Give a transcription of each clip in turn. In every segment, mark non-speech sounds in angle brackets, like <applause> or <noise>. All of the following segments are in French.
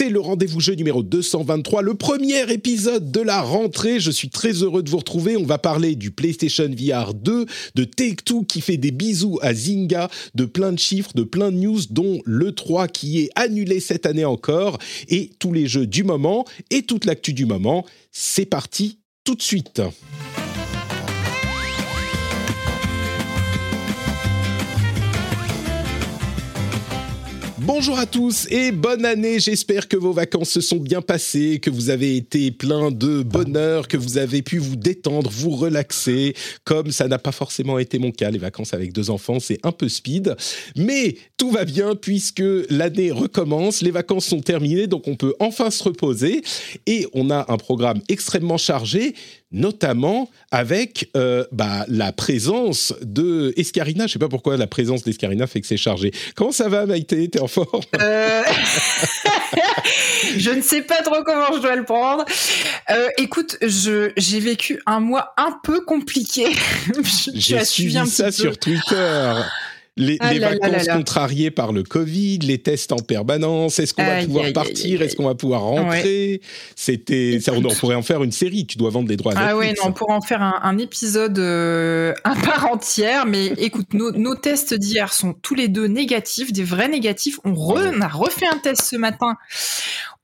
C'est le rendez-vous jeu numéro 223, le premier épisode de la rentrée. Je suis très heureux de vous retrouver. On va parler du PlayStation VR 2, de Take-Two qui fait des bisous à Zynga, de plein de chiffres, de plein de news, dont le 3 qui est annulé cette année encore, et tous les jeux du moment et toute l'actu du moment. C'est parti tout de suite. Bonjour à tous et bonne année. J'espère que vos vacances se sont bien passées, que vous avez été plein de bonheur, que vous avez pu vous détendre, vous relaxer, comme ça n'a pas forcément été mon cas. Les vacances avec deux enfants, c'est un peu speed. Mais tout va bien puisque l'année recommence, les vacances sont terminées, donc on peut enfin se reposer. Et on a un programme extrêmement chargé notamment avec euh, bah, la présence de Escarina. Je sais pas pourquoi la présence d'Escarina fait que c'est chargé. Comment ça va, Maïté? T'es en forme? Euh... <laughs> Je ne sais pas trop comment je dois le prendre. Euh, écoute, j'ai vécu un mois un peu compliqué. <laughs> J'ai suivi ça sur Twitter <laughs> les, ah vacances contrariées par le Covid, les tests en permanence, est-ce qu'on va pouvoir partir, est-ce qu'on va pouvoir rentrer? C'était, ça, on, pourrait en faire une série. Tu dois vendre des droits. À ah ouais, non, on pourrait en faire un, épisode euh, un part entière. Mais écoute, nos, tests d'hier sont tous les deux négatifs, des vrais négatifs. On, on a refait un test ce matin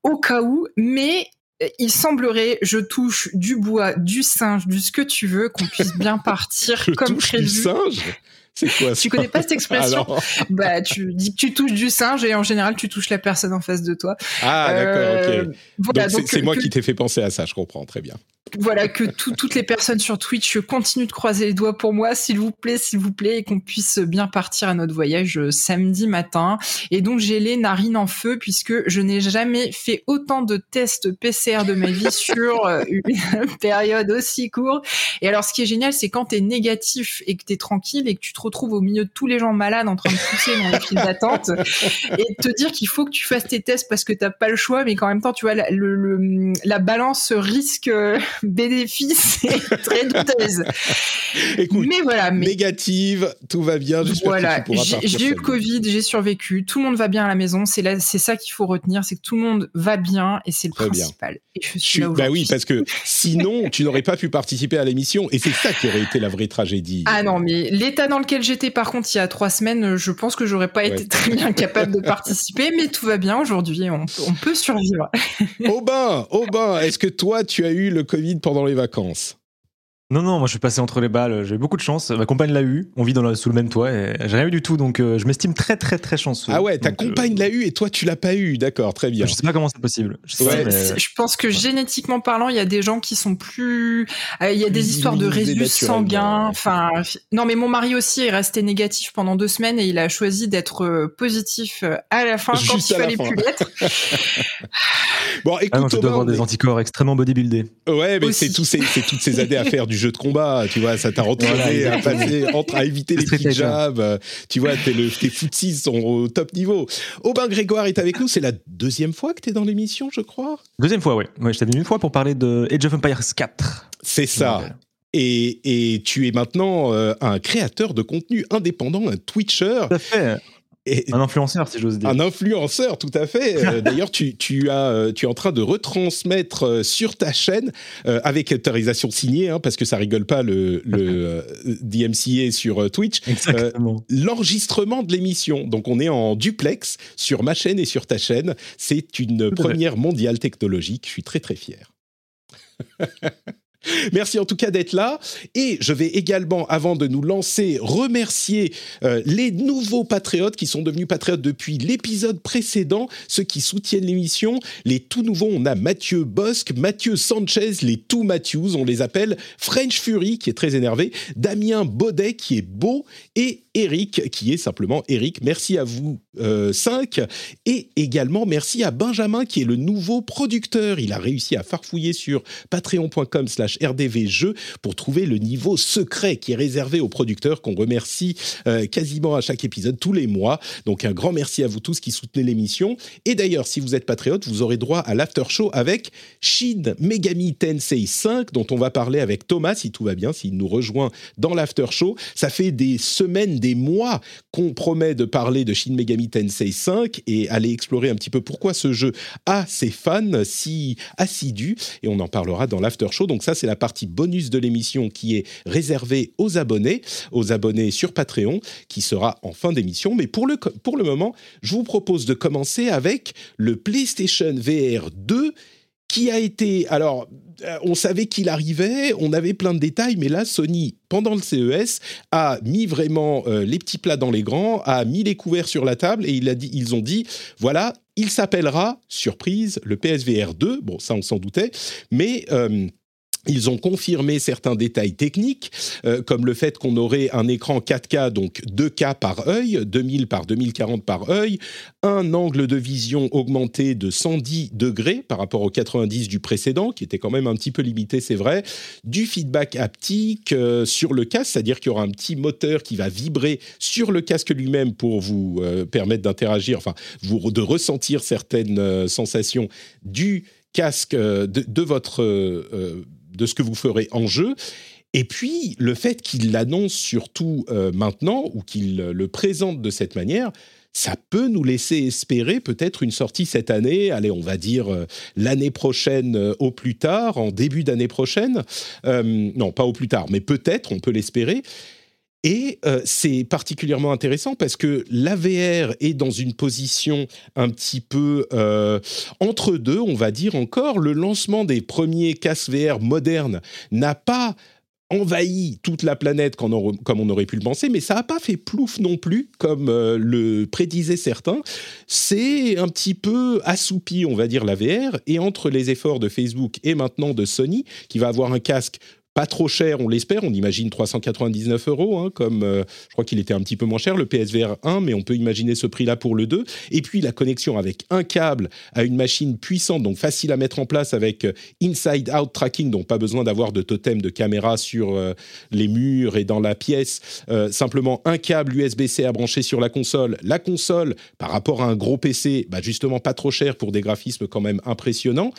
au cas où, mais euh, il semblerait, je touche du bois, du singe, du ce que tu veux, qu'on puisse bien <laughs> partir je comme touche prévu. Du singe? <laughs> c'est quoi Tu connais pas cette expression Bah, tu dis que tu touches du singe et en général, tu touches la personne en face de toi. Ah, d'accord, ok. Euh, donc, c'est moi qui t'ai fait penser à ça, je comprends, très bien voilà que toutes les personnes sur Twitch continuent de croiser les doigts pour moi, s'il vous plaît, s'il vous plaît, et qu'on puisse bien partir à notre voyage euh, samedi matin. Et donc j'ai les narines en feu puisque je n'ai jamais fait autant de tests PCR de ma vie sur euh, une <laughs> période aussi courte. Et alors ce qui est génial, c'est quand t'es négatif et que t'es tranquille et que tu te retrouves au milieu de tous les gens malades en train de pousser dans les files d'attente <laughs> et te dire qu'il faut que tu fasses tes tests parce que t'as pas le choix, mais qu'en même temps, tu vois, la, le, la balance risque bénéfice <laughs> est très douteuse. Écoute, mais voilà, négative, tout va bien. Voilà, j'ai eu le Covid, j'ai survécu, tout le monde va bien à la maison. C'est là, c'est ça qu'il faut retenir, c'est que tout le monde va bien et c'est le principal. Et je suis là bah oui, parce que <laughs> sinon, tu n'aurais pas pu participer à l'émission et c'est ça qui aurait été la vraie tragédie. Ah non, mais l'état dans lequel j'étais, par contre, il y a trois semaines, je pense que j'aurais pas été très bien <laughs> capable de participer, mais tout va bien aujourd'hui, on, on peut survivre. Aubin, Aubin, est-ce que toi, tu as eu le Covid pendant les vacances? Non, non, moi je suis passé entre les balles, j'ai eu beaucoup de chance. Ma compagne l'a eu, on vit dans sous le même toit et j'ai rien eu du tout, donc euh, je m'estime très très très chanceux. Ah ouais, ta euh, compagne l'a eu et toi tu l'as pas eu, d'accord, très bien. Je sais pas comment c'est possible. Je, je, pense que génétiquement parlant, il y a des gens qui sont plus. Euh, il y a des histoires de résus sanguins. Enfin, non, mais mon mari aussi est resté négatif pendant deux semaines et il a choisi d'être positif à la fin <laughs> quand il fallait plus l'être. <laughs> bon, écoute, ah non, tu dois avoir des anticorps extrêmement bodybuildés. Ouais, mais c'est toutes ces années à faire du <laughs> jeu de combat, tu vois, ça t'a entraîné à passer, entre, à éviter les petits jabs, tu vois, tes, le, tes footsies sont au top niveau. Aubin Grégoire est avec nous, c'est la deuxième fois que tu es dans l'émission, je crois Deuxième fois, oui. Ouais, je t'ai venu une fois pour parler de Age of Empires 4. C'est ça. Et, et, tu es maintenant euh, un créateur de contenu indépendant, un Twitcher. Tout à fait un influenceur, si j'ose dire. Un influenceur, tout à fait. Euh, <laughs> d'ailleurs, tu, tu, as, euh, tu es en train de retransmettre euh, sur ta chaîne, avec autorisation signée, hein, parce que ça rigole pas le, le <laughs> DMCA sur Twitch, l'enregistrement de l'émission. Donc, on est en duplex sur ma chaîne et sur ta chaîne. C'est une première mondiale technologique. Je suis très, très fier. <laughs> <laughs> Merci en tout cas d'être là. Et je vais également, avant de nous lancer, remercier euh, les nouveaux patriotes qui sont devenus patriotes depuis l'épisode précédent, ceux qui soutiennent l'émission. Les tout nouveaux, on a Mathieu Bosque, Mathieu Sanchez, les tout Matthews, on les appelle French Fury, qui est très énervé, Damien Baudet, qui est beau, et Eric, qui est simplement Eric. Merci à vous euh, cinq. Et également, merci à Benjamin, qui est le nouveau producteur. Il a réussi à farfouiller sur patreon.com rdvjeux pour trouver le niveau secret qui est réservé aux producteurs, qu'on remercie euh, quasiment à chaque épisode, tous les mois. Donc un grand merci à vous tous qui soutenez l'émission. Et d'ailleurs, si vous êtes patriote, vous aurez droit à l'after show avec Shin Megami Tensei 5, dont on va parler avec Thomas, si tout va bien, s'il nous rejoint dans l'after show. Ça fait des semaines, des mois qu'on promet de parler de Shin Megami Tensei 5 et aller explorer un petit peu pourquoi ce jeu a ses fans si assidus. Et on en parlera dans l'after show. Donc ça, c'est la partie bonus de l'émission qui est réservée aux abonnés, aux abonnés sur Patreon, qui sera en fin d'émission. Mais pour le, pour le moment, je vous propose de commencer avec le PlayStation VR 2 qui a été... Alors, euh, on savait qu'il arrivait, on avait plein de détails, mais là, Sony, pendant le CES, a mis vraiment euh, les petits plats dans les grands, a mis les couverts sur la table et ils ont dit, voilà, il s'appellera, surprise, le PSVR 2. Bon, ça, on s'en doutait, mais... Euh, ils ont confirmé certains détails techniques, euh, comme le fait qu'on aurait un écran 4K, donc 2K par œil, 2000 par 2040 par œil, un angle de vision augmenté de 110 degrés par rapport au 90 du précédent, qui était quand même un petit peu limité, c'est vrai, du feedback haptique euh, sur le casque, c'est-à-dire qu'il y aura un petit moteur qui va vibrer sur le casque lui-même pour vous euh, permettre d'interagir, enfin, de ressentir certaines sensations du casque de, de votre de ce que vous ferez en jeu. Et puis, le fait qu'il l'annonce surtout euh, maintenant, ou qu'il le présente de cette manière, ça peut nous laisser espérer peut-être une sortie cette année, allez, on va dire euh, l'année prochaine euh, au plus tard, en début d'année prochaine. non, pas au plus tard, mais peut-être, on peut l'espérer. Et euh, c'est particulièrement intéressant parce que l'AVR est dans une position un petit peu euh, entre deux, on va dire encore. Le lancement des premiers casques VR modernes n'a pas envahi toute la planète comme on aurait pu le penser, mais ça n'a pas fait plouf non plus, comme euh, le prédisaient certains. C'est un petit peu assoupi, on va dire, la VR, et entre les efforts de Facebook et maintenant de Sony, qui va avoir un casque pas trop cher, on l'espère. On imagine 399 euros, hein, comme euh, je crois qu'il était un petit peu moins cher le PSVR 1, mais on peut imaginer ce prix-là pour le 2. Et puis la connexion avec un câble à une machine puissante, donc facile à mettre en place avec euh, inside-out tracking, donc pas besoin d'avoir de totem de caméra sur euh, les murs et dans la pièce. simplement un câble USB-C à brancher sur la console. La console, par rapport à un gros PC, bah justement pas trop cher pour des graphismes quand même impressionnants.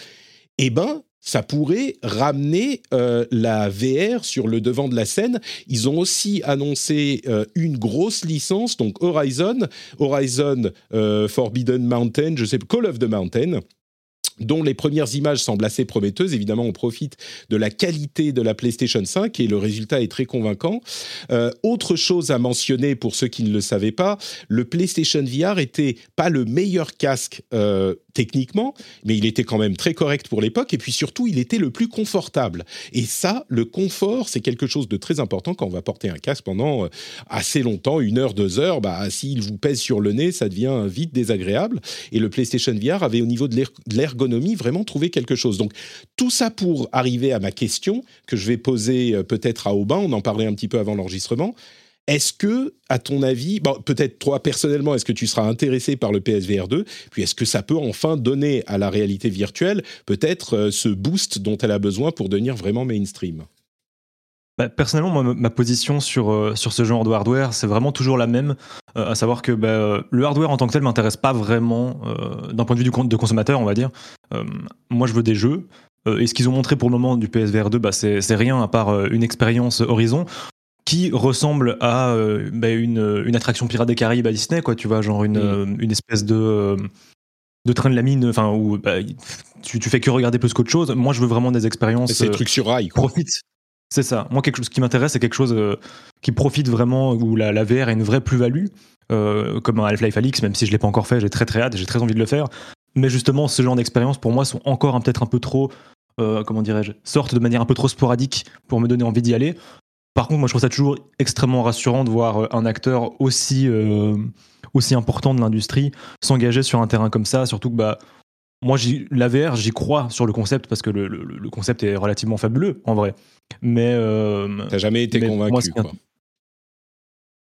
Eh ben, ça pourrait ramener euh, la VR sur le devant de la scène. Ils ont aussi annoncé euh, une grosse licence, donc Horizon, Horizon euh, Forbidden Mountain, je sais, Call of the Mountain dont les premières images semblent assez prometteuses. Évidemment, on profite de la qualité de la PlayStation 5 et le résultat est très convaincant. autre chose à mentionner pour ceux qui ne le savaient pas, le PlayStation VR était pas le meilleur casque techniquement, mais il était quand même très correct pour l'époque, et puis surtout, il était le plus confortable. Et ça, le confort, c'est quelque chose de très important quand on va porter un casque pendant euh, assez longtemps, une heure, deux heures, bah, s'il vous pèse sur le nez, ça devient vite désagréable. Et le PlayStation VR avait au niveau de l'ergonomie vraiment trouvé quelque chose. Donc, tout ça pour arriver à ma question, que je vais poser euh, peut-être à Aubin, on en parlait un petit peu avant l'enregistrement. Est-ce que, à ton avis, peut-être toi personnellement, est-ce que tu seras intéressé par le PSVR 2 Puis est-ce que ça peut enfin donner à la réalité virtuelle peut-être euh, ce boost dont elle a besoin pour devenir vraiment mainstream? Bah, personnellement, ma position sur, euh, sur ce genre de hardware, c'est vraiment toujours la même, euh, à savoir que bah, le hardware en tant que tel m'intéresse pas vraiment d'un point de vue du, de consommateur, on va dire. moi, je veux des jeux. et ce qu'ils ont montré pour le moment du PSVR 2, bah, c'est rien à part une expérience Horizon qui ressemble à euh, bah, une, une, attraction Pirate des Caraïbes à Disney, quoi, tu vois, genre une, mm. euh, une espèce de, euh, de train de la mine, enfin, où bah, tu, tu fais que regarder plus qu'autre chose. Moi, je veux vraiment des expériences. C'est trucs sur rail, quoi. Profite. C'est ça. Moi, quelque chose qui m'intéresse, c'est quelque chose qui profite vraiment, où la, la VR a une vraie plus-value, comme un Half-Life Alix, même si je ne l'ai pas encore fait, j'ai très très hâte, j'ai très envie de le faire. Mais justement, ce genre d'expériences, pour moi, sont encore peut-être un peu trop comment dirais-je, sortent de manière un peu trop sporadique pour me donner envie d'y aller. Par contre, moi, je trouve ça toujours extrêmement rassurant de voir un acteur aussi, aussi important de l'industrie s'engager sur un terrain comme ça, surtout que bah, moi, la VR, j'y crois sur le concept parce que le, concept est relativement fabuleux en vrai. Mais. Euh, T'as jamais été convaincu, quoi.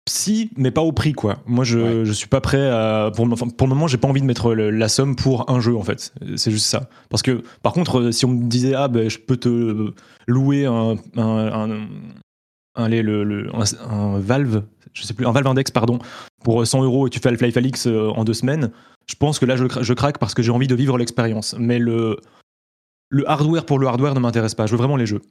Si, mais pas au prix, quoi. Moi, je, je suis pas prêt à. Pour, pour le moment, j'ai pas envie de mettre la somme pour un jeu, en fait. C'est juste ça. Parce que, par contre, si on me disait, ah, ben, je peux te louer un, un, un, le, un, Valve, Index, pardon, pour 100 euros et tu fais Half-Life Alix euh, en deux semaines, je pense que là, je, je craque parce que j'ai envie de vivre l'expérience. Mais le, le hardware pour le hardware ne m'intéresse pas. Je veux vraiment les jeux.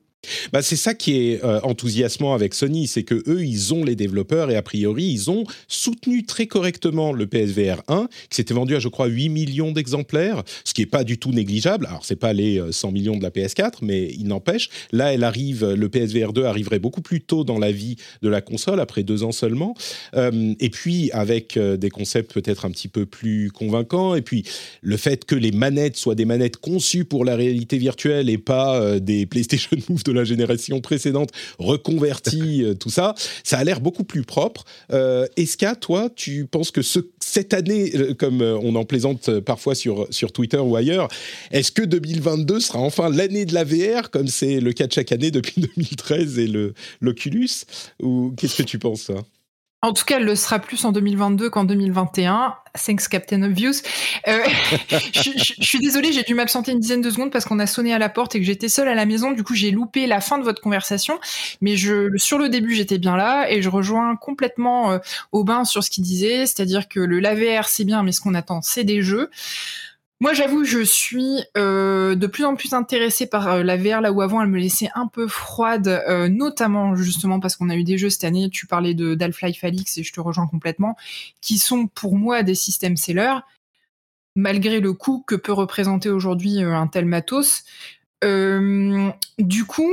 Bah, c'est ça qui est euh, enthousiasmant avec Sony, c'est que eux, ils ont les développeurs et a priori, ils ont soutenu très correctement le PSVR 1, qui s'était vendu à, je crois, 8 millions d'exemplaires, ce qui n'est pas du tout négligeable. Alors, c'est pas les 100 euh, millions de la PS4, mais il n'empêche. Là, elle arrive, le PSVR 2 arriverait beaucoup plus tôt dans la vie de la console, après deux ans seulement. Euh, et puis, avec des concepts peut-être un petit peu plus convaincants, et puis le fait que les manettes soient des manettes conçues pour la réalité virtuelle et pas des PlayStation <laughs> Move de la génération précédente, reconverti, <laughs> euh, tout ça, ça a l'air beaucoup plus propre. Euh, Eska, toi, tu penses que ce, cette année, euh, comme euh, on en plaisante parfois sur, sur Twitter ou ailleurs, est-ce que 2022 sera enfin l'année de la VR, comme c'est le cas de chaque année depuis <laughs> 2013 et l'Oculus? Ou qu'est-ce que tu penses, toi? En tout cas, elle le sera plus en 2022 qu'en 2021. Thanks, Captain Obvious. Euh, <laughs> je, suis désolée, j'ai dû m'absenter une dizaine de secondes parce qu'on a sonné à la porte et que j'étais seule à la maison. Du coup, j'ai loupé la fin de votre conversation. Mais je, sur le début, j'étais bien là et je rejoins complètement euh, Aubin sur ce qu'il disait. C'est-à-dire que le l'AVR, c'est bien, mais ce qu'on attend, c'est des jeux. Moi, j'avoue, je suis euh, de plus en plus intéressée par euh, la VR, là où avant elle me laissait un peu froide, euh, notamment justement parce qu'on a eu des jeux cette année, tu parlais de d'Half-Life Alix et je te rejoins complètement, qui sont pour moi des systèmes sellers, malgré le coût que peut représenter aujourd'hui un tel matos. du coup,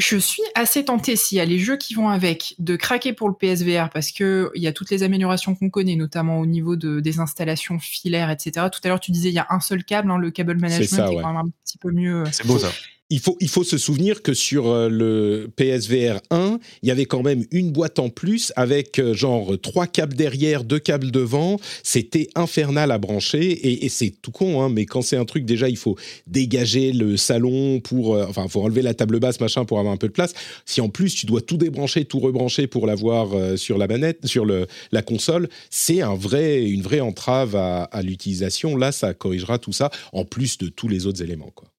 je suis assez tentée s'il y a les jeux qui vont avec de craquer pour le PSVR parce que il y a toutes les améliorations qu'on connaît, notamment au niveau de, des installations filaires, etc. Tout à l'heure, tu disais il y a un seul câble, hein, le cable management est, quand même un petit peu mieux. C'est beau ça il faut, il faut se souvenir que sur euh, le PSVR 1, il y avait quand même une boîte en plus avec euh, genre trois câbles derrière, deux câbles devant. C'était infernal à brancher et, c'est tout con, hein, mais quand c'est un truc, déjà, il faut dégager le salon pour. Euh, enfin, il faut enlever la table basse, machin, pour avoir un peu de place. Si en plus tu dois tout débrancher, tout rebrancher pour l'avoir sur la manette, sur le, la console, c'est un vrai, une vraie entrave à, à l'utilisation. Là, ça corrigera tout ça, en plus de tous les autres éléments, quoi.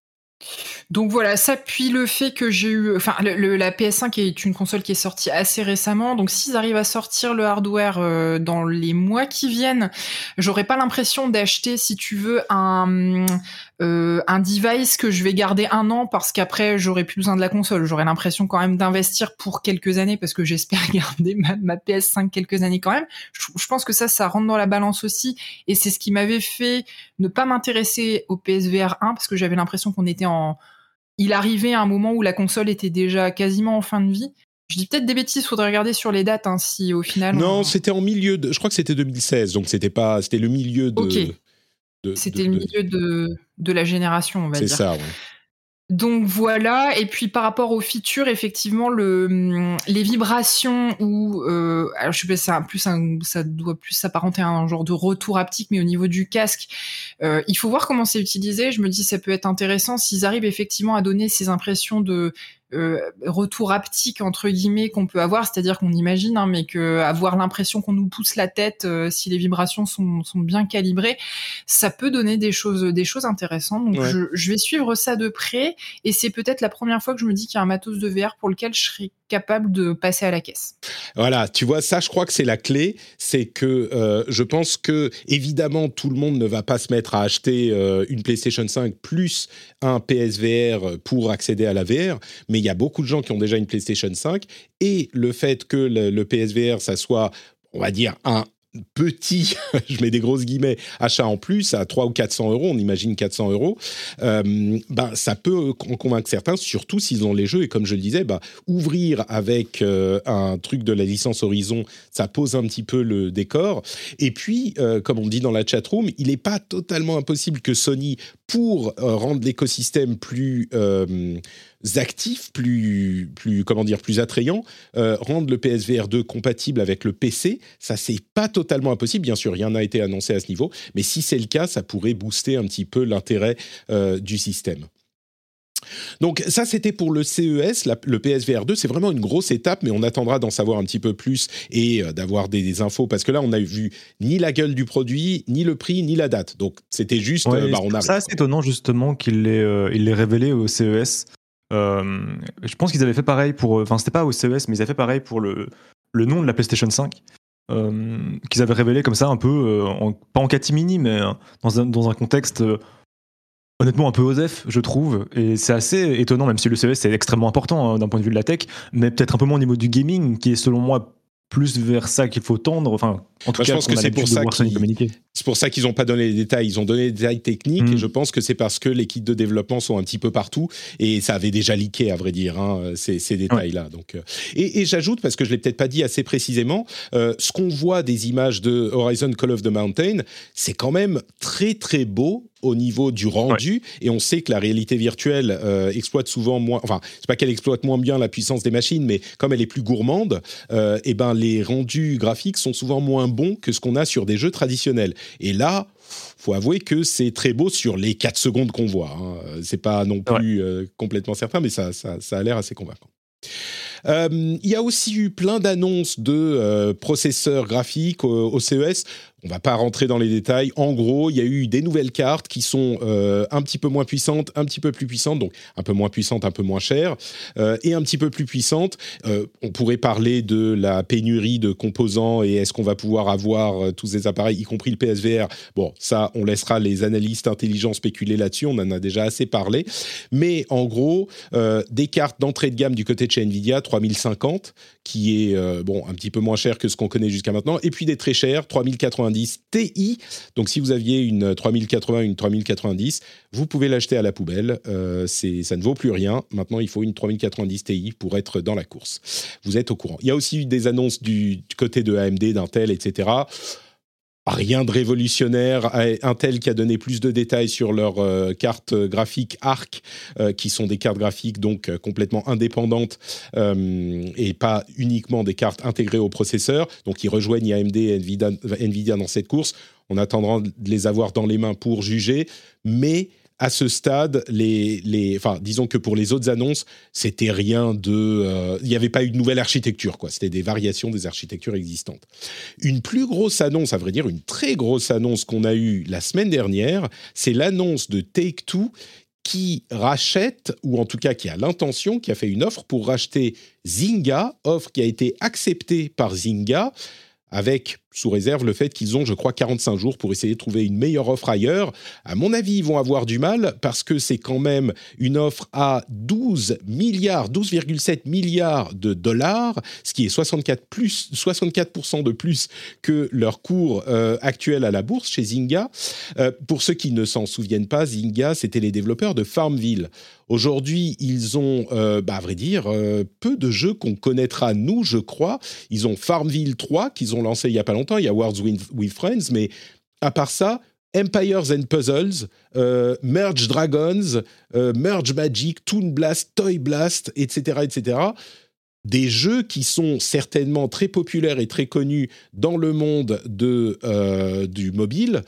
Donc voilà, ça puis le fait que j'ai eu, enfin la PS5 est une console qui est sortie assez récemment, donc s'ils arrivent à sortir le hardware euh, dans les mois qui viennent, j'aurais pas l'impression d'acheter, si tu veux, un euh, un device que je vais garder un an parce qu'après j'aurai plus besoin de la console. J'aurai l'impression quand même d'investir pour quelques années parce que j'espère <laughs> garder ma, PS5 quelques années quand même. Je, pense que ça, ça rentre dans la balance aussi et c'est ce qui m'avait fait ne pas m'intéresser au PSVR 1 parce que j'avais l'impression qu'on était en il arrivait à un moment où la console était déjà quasiment en fin de vie. Je dis peut-être des bêtises, faudrait regarder sur les dates hein, si au final. Non, c'était en milieu de. Je crois que c'était 2016, donc c'était pas, c'était le milieu de. C'était le milieu de, de, la génération, on va dire. C'est ça, oui. Donc voilà, et puis par rapport aux features, effectivement, le, les vibrations ou euh, alors je sais pas, ça, plus ça doit plus s'apparenter à un genre de retour haptique, mais au niveau du casque, euh, il faut voir comment c'est utilisé. Je me dis ça peut être intéressant s'ils arrivent effectivement à donner ces impressions de retour haptique entre guillemets qu'on peut avoir, c'est-à-dire qu'on imagine, hein, mais que avoir l'impression qu'on nous pousse la tête euh, si les vibrations sont, sont, bien calibrées, ça peut donner des choses, des choses intéressantes. Donc je, je, vais suivre ça de près, et c'est peut-être la première fois que je me dis qu'il y a un matos de VR pour lequel je serais capable de passer à la caisse. Voilà, tu vois, ça, je crois que c'est la clé. C'est que euh, je pense que, évidemment, tout le monde ne va pas se mettre à acheter euh, une PlayStation 5 plus un PSVR pour accéder à la VR, mais il y a beaucoup de gens qui ont déjà une PlayStation 5 et le fait que le, PSVR, ça soit, on va dire, un petit, <laughs> je mets des grosses guillemets, achat en plus à 3 ou 400 euros, on imagine 400 euros, euh, ben, ça peut en convaincre certains, surtout s'ils ont les jeux. Et comme je le disais, bah, ouvrir avec euh, un truc de la licence Horizon, ça pose un petit peu le décor. Et puis, euh, comme on dit dans la chatroom, il n'est pas totalement impossible que Sony, pour rendre l'écosystème plus actifs, plus, plus, comment dire, plus attrayants, euh, rendre le PSVR 2 compatible avec le PC. Ça, c'est pas totalement impossible. Bien sûr, rien n'a été annoncé à ce niveau, mais si c'est le cas, ça pourrait booster un petit peu l'intérêt euh, du système. Donc ça, c'était pour le CES, le PSVR 2. C'est vraiment une grosse étape, mais on attendra d'en savoir un petit peu plus et euh, d'avoir des, infos, parce que là, on n'a vu ni la gueule du produit, ni le prix, ni la date. Donc c'était juste... bah, on a... Ça, c'est étonnant justement qu'il l'ait révélé au CES. Euh, je pense qu'ils avaient fait pareil pour. Enfin, c'était pas au CES, mais ils avaient fait pareil pour le, le nom de la PlayStation 5. Euh, qu'ils avaient révélé comme ça un peu, euh, pas en catimini, mais dans un, dans un contexte honnêtement un peu osef, je trouve. Et c'est assez étonnant, même si le CES est extrêmement important hein, d'un point de vue de la tech, mais peut-être un peu moins au niveau du gaming, qui est selon moi plus vers ça qu'il faut tendre. En tout cas, je pense que c'est pour ça qu'ils c'est pour ça qu'ils n'ont pas donné les détails. Ils ont donné des détails techniques et mm. je pense que c'est parce que les kits de développement sont un petit peu partout et ça avait déjà leaké, à vrai dire, hein, ces, ces détails-là. Donc, euh, et, et j'ajoute, parce que je l'ai peut-être pas dit assez précisément, euh, ce qu'on voit des images de Horizon Call of the Mountain, c'est quand même très très beau au niveau du rendu et on sait que la réalité virtuelle euh, exploite souvent moins enfin c'est pas qu'elle exploite moins bien la puissance des machines mais comme elle est plus gourmande euh, et ben les rendus graphiques sont souvent moins bons que ce qu'on a sur des jeux traditionnels et là, faut avouer que c'est très beau sur les 4 secondes qu'on voit. Hein. C'est pas non plus euh, complètement certain, mais ça, ça, ça a l'air assez convaincant. Euh, il y a aussi eu plein d'annonces de euh, processeurs graphiques au, CES. On va pas rentrer dans les détails. En gros, il y a eu des nouvelles cartes qui sont euh, un petit peu moins puissantes, un petit peu plus puissantes, donc un peu moins puissantes, un peu moins chères, et un petit peu plus puissantes. on pourrait parler de la pénurie de composants et est-ce qu'on va pouvoir avoir tous ces appareils, y compris le PSVR. Bon, ça, on laissera les analystes intelligents spéculer là-dessus. On en a déjà assez parlé. Mais en gros, des cartes d'entrée de gamme du côté de chez Nvidia, 3050, qui est euh, bon un petit peu moins cher que ce qu'on connaît jusqu'à maintenant, et puis des très chers, 3090 Ti. Donc si vous aviez une 3080, une 3090, vous pouvez l'acheter à la poubelle. Euh, ça ne vaut plus rien. Maintenant, il faut une 3090 Ti pour être dans la course. Vous êtes au courant. Il y a aussi eu des annonces du côté de AMD, d'Intel, etc rien de révolutionnaire. Intel qui a donné plus de détails sur leurs euh, cartes graphiques ARC, euh, qui sont des cartes graphiques donc euh, complètement indépendantes et pas uniquement des cartes intégrées au processeur. Donc ils rejoignent AMD et Nvidia, Nvidia dans cette course. On attendra de les avoir dans les mains pour juger, mais à ce stade, les, les, enfin, disons que pour les autres annonces, c'était rien de, euh, il n'y avait pas eu de nouvelle architecture, quoi. C'était des variations des architectures existantes. Une plus grosse annonce, à vrai dire, une très grosse annonce qu'on a eue la semaine dernière, c'est l'annonce de Take Two qui rachète, ou en tout cas qui a l'intention, qui a fait une offre pour racheter Zynga, offre qui a été acceptée par Zynga avec sous réserve le fait qu'ils ont, je crois, 45 jours pour essayer de trouver une meilleure offre ailleurs. À mon avis, ils vont avoir du mal parce que c'est quand même une offre à 12 milliards, 12,7 milliards de dollars, ce qui est 64 plus, 64% de plus que leur cours euh, actuel à la bourse chez Zynga. Euh, pour ceux qui ne s'en souviennent pas, Zynga, c'était les développeurs de Farmville. Aujourd'hui, ils ont, euh, bah, à vrai dire, peu de jeux qu'on connaîtra nous, je crois. Ils ont Farmville 3 qu'ils ont lancé il y a pas longtemps il y a Words with, Friends, mais à part ça, Empires and Puzzles, euh, Merge Dragons, euh, Merge Magic, Toon Blast, Toy Blast, etc., etc. Des jeux qui sont certainement très populaires et très connus dans le monde de, euh, du mobile.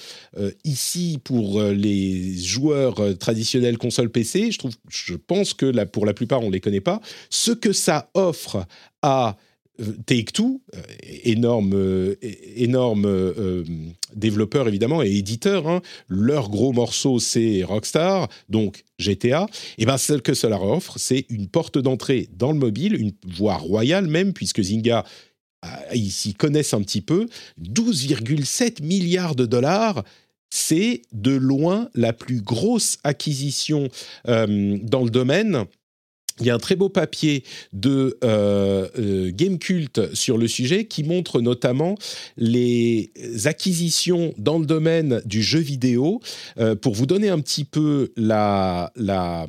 ici, pour les joueurs traditionnels console PC, je, trouve, je pense que pour la plupart, on ne les connaît pas. Ce que ça offre à Take-Two, euh, énorme, euh, énorme euh, développeur évidemment et éditeur, hein. leur gros morceau c'est Rockstar, donc GTA, et ben ce que cela offre, c'est une porte d'entrée dans le mobile, une voie royale même, puisque Zynga ils s'y connaissent un petit peu, 12,7 milliards de dollars, c'est de loin la plus grosse acquisition dans le domaine il y a un très beau papier de euh, euh, Game Cult sur le sujet qui montre notamment les acquisitions dans le domaine du jeu vidéo. Euh, pour vous donner un petit peu la, la,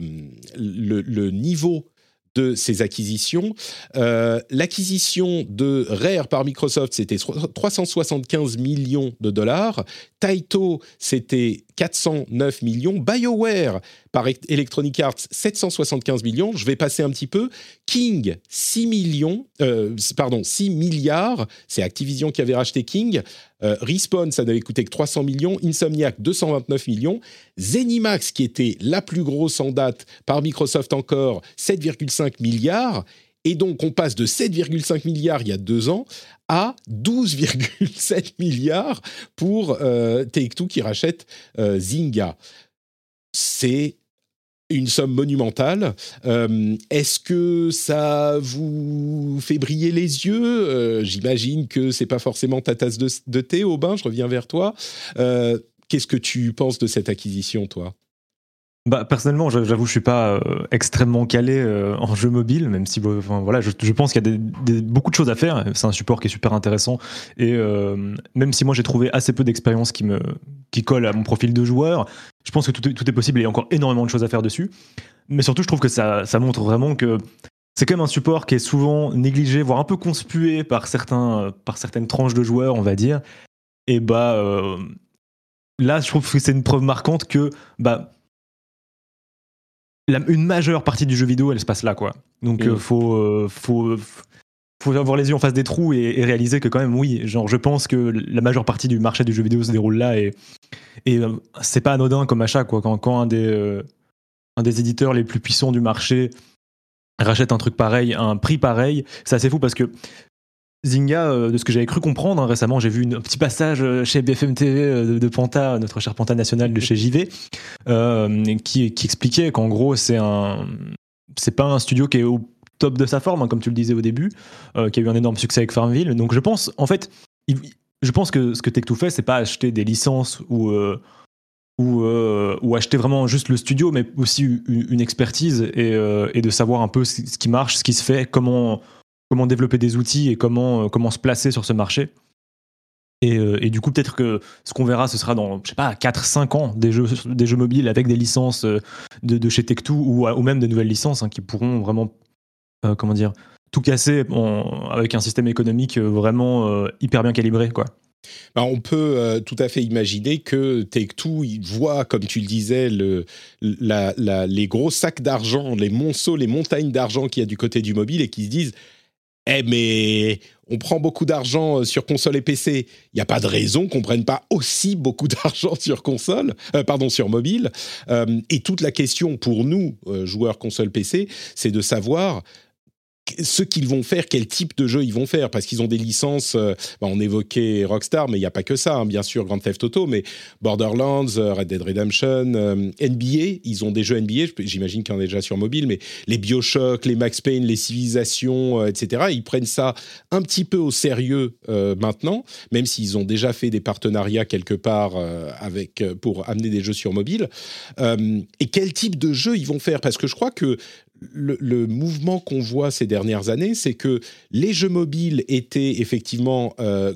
le, le niveau de ces acquisitions. Euh, L'acquisition de Rare par Microsoft, c'était 375 millions de dollars. Taito, c'était 409 millions. BioWare par Electronic Arts, 775 millions. Je vais passer un petit peu. King, 6 millions, euh, pardon, 6 milliards. C'est Activision qui avait racheté King. Euh, Respawn, ça n'avait coûté que 300 millions. Insomniac, 229 millions. Zenimax, qui était la plus grosse en date par Microsoft encore, 7,5 milliards. Et donc, on passe de 7,5 milliards il y a deux ans à 12,7 <laughs> milliards pour euh, Take-Two qui rachète euh, Zynga. C'est une somme monumentale. Euh, est-ce que ça vous fait briller les yeux? Euh, J'imagine que c'est pas forcément ta tasse de, de, thé, Aubin. Je reviens vers toi. Qu'est-ce que tu penses de cette acquisition, toi? Bah, personnellement, j'avoue, je suis pas euh, extrêmement calé euh, en jeu mobile, même si enfin, voilà, je, pense qu'il y a beaucoup de choses à faire. C'est un support qui est super intéressant. Et euh, même si moi j'ai trouvé assez peu d'expérience qui me qui colle à mon profil de joueur, je pense que tout tout est possible et il y a encore énormément de choses à faire dessus. Mais surtout, je trouve que ça, ça montre vraiment que c'est quand même un support qui est souvent négligé, voire un peu conspué par certains, par certaines tranches de joueurs, on va dire. Et bah là, je trouve que c'est une preuve marquante que bah la, une majeure partie du jeu vidéo, elle se passe là, quoi. Donc, il euh, faut, euh, faut, faut avoir les yeux en face des trous et, réaliser que quand même, oui, genre, je pense que la majeure partie du marché du jeu vidéo se déroule là et, et euh, c'est pas anodin comme achat, quoi. Quand, quand un, des, un des éditeurs les plus puissants du marché rachète un truc pareil, un prix pareil, c'est assez fou parce que Zynga, euh, de ce que j'avais cru comprendre, hein, récemment j'ai vu un petit passage euh, chez BFM TV euh, de, Panta, notre cher Panta national de chez JV, qui, expliquait qu'en gros c'est un, c'est pas un studio qui est au top de sa forme, hein, comme tu le disais au début, qui a eu un énorme succès avec Farmville. Donc je pense, en fait, je pense que ce que Tech2 fait, c'est pas acheter des licences ou ou, acheter vraiment juste le studio, mais aussi une, expertise et, de savoir un peu ce qui marche, ce qui se fait, comment comment développer des outils et comment, euh, comment se placer sur ce marché. Et, euh, et, du coup, peut-être que ce qu'on verra, ce sera dans, je sais pas, 4-5 ans, des jeux, des jeux mobiles avec des licences euh, de, de chez Tech2 ou, ou, même des nouvelles licences hein, qui pourront vraiment, comment dire, tout casser avec un système économique vraiment hyper bien calibré, quoi. Bah, on peut tout à fait imaginer que Take-Two voit, comme tu le disais, le, la, la, les gros sacs d'argent, les monceaux, les montagnes d'argent qu'il y a du côté du mobile et qui se disent eh mais on prend beaucoup d'argent euh, sur console et PC. Il n'y a pas de raison qu'on prenne pas aussi beaucoup <laughs> d'argent sur console, euh, pardon, sur mobile. Euh, et toute la question pour nous, joueurs console PC, c'est de savoir ce qu'ils vont faire, quel type de jeu ils vont faire, parce qu'ils ont des licences. Euh, bah, on évoquait Rockstar, mais il n'y a pas que ça, hein, bien sûr, Grand Theft Auto, mais Borderlands, euh, Red Dead Redemption, euh, NBA, ils ont des jeux NBA. J'imagine qu'il y en a déjà sur mobile, mais les Bioshock, les Max Payne, les Civilisations, etc. Ils prennent ça un petit peu au sérieux maintenant, même s'ils ont déjà fait des partenariats quelque part avec pour amener des jeux sur mobile. et quel type de jeu ils vont faire? Parce que je crois que le, mouvement qu'on voit ces dernières années, c'est que les jeux mobiles étaient effectivement euh,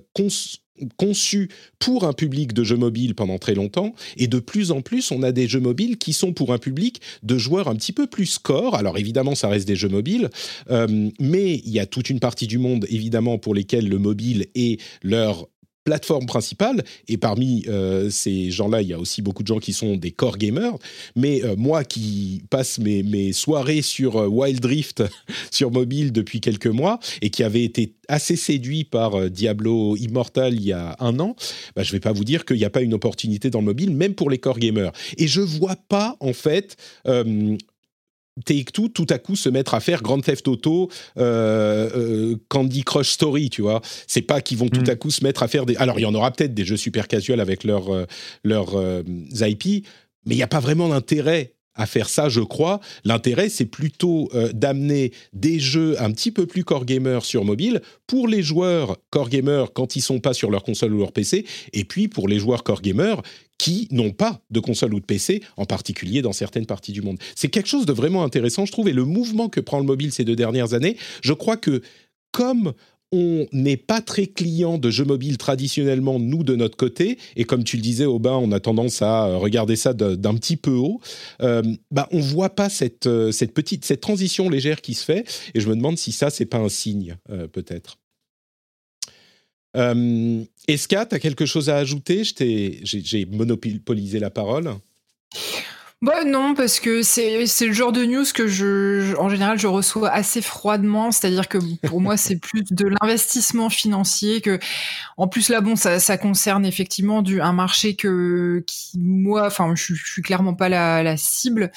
conçus pour un public de jeux mobiles pendant très longtemps, et de plus en plus, on a des jeux mobiles qui sont pour un public de joueurs un petit peu plus score. Alors évidemment, ça reste des jeux mobiles, euh, mais il y a toute une partie du monde, évidemment, pour lesquels le mobile est leur plateforme principale. Et parmi euh, ces gens-là, il y a aussi beaucoup de gens qui sont des core gamers. Mais euh, moi qui passe mes, soirées sur euh, Wild Rift <laughs> sur mobile depuis quelques mois et qui avait été assez séduit par Diablo Immortal il y a un an, bah, je ne vais pas vous dire qu'il n'y a pas une opportunité dans le mobile, même pour les core gamers. Et je vois pas, en fait, Take-Two tout à coup se mettre à faire Grand Theft Auto, euh, euh, Candy Crush Story, tu vois. C'est pas qu'ils vont tout mm. à coup se mettre à faire des. Alors il y en aura peut-être des jeux super casual avec leurs euh, leurs IP, mais il n'y a pas vraiment d'intérêt à faire ça, je crois. L'intérêt, c'est plutôt euh, d'amener des jeux un petit peu plus core gamer sur mobile pour les joueurs core gamer quand ils sont pas sur leur console ou leur PC, et puis pour les joueurs core gamer qui n'ont pas de console ou de PC, en particulier dans certaines parties du monde. C'est quelque chose de vraiment intéressant, je trouve, et le mouvement que prend le mobile ces deux dernières années, je crois que comme on n'est pas très client de jeux mobiles traditionnellement, nous, de notre côté, et comme tu le disais, Aubin, on a tendance à regarder ça d'un petit peu haut, euh, bah, on voit pas cette, euh, cette petite cette transition légère qui se fait, et je me demande si ça, c'est pas un signe, euh, peut-être. Euh, Eska, tu as quelque chose à ajouter? J'ai monopolisé la parole. Bah non, parce que c'est le genre de news que je, en général, je reçois assez froidement. C'est-à-dire que pour moi, c'est plus de l'investissement financier que, en plus là, bon, ça, ça concerne effectivement du, un marché que, qui, moi, enfin, je, je suis clairement pas la, la cible.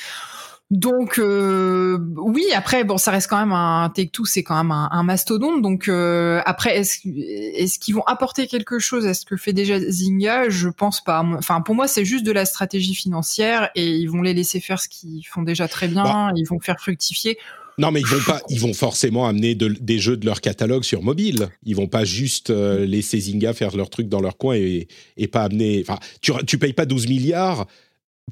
Donc euh, oui, après bon, ça reste quand même un Take-Two, c'est quand même un, mastodonte. Donc euh, après, est-ce qu'ils vont apporter quelque chose à ce que fait déjà Zynga? Je pense pas. Enfin, pour moi, c'est juste de la stratégie financière et ils vont les laisser faire ce qu'ils font déjà très bien. Bah. Ils vont faire fructifier. Non, mais ils vont pas. Ils vont forcément amener des jeux de leur catalogue sur mobile. Ils vont pas juste euh, laisser Zynga faire leur truc dans leur coin et, et pas amener. Enfin, tu tu payes pas 12 milliards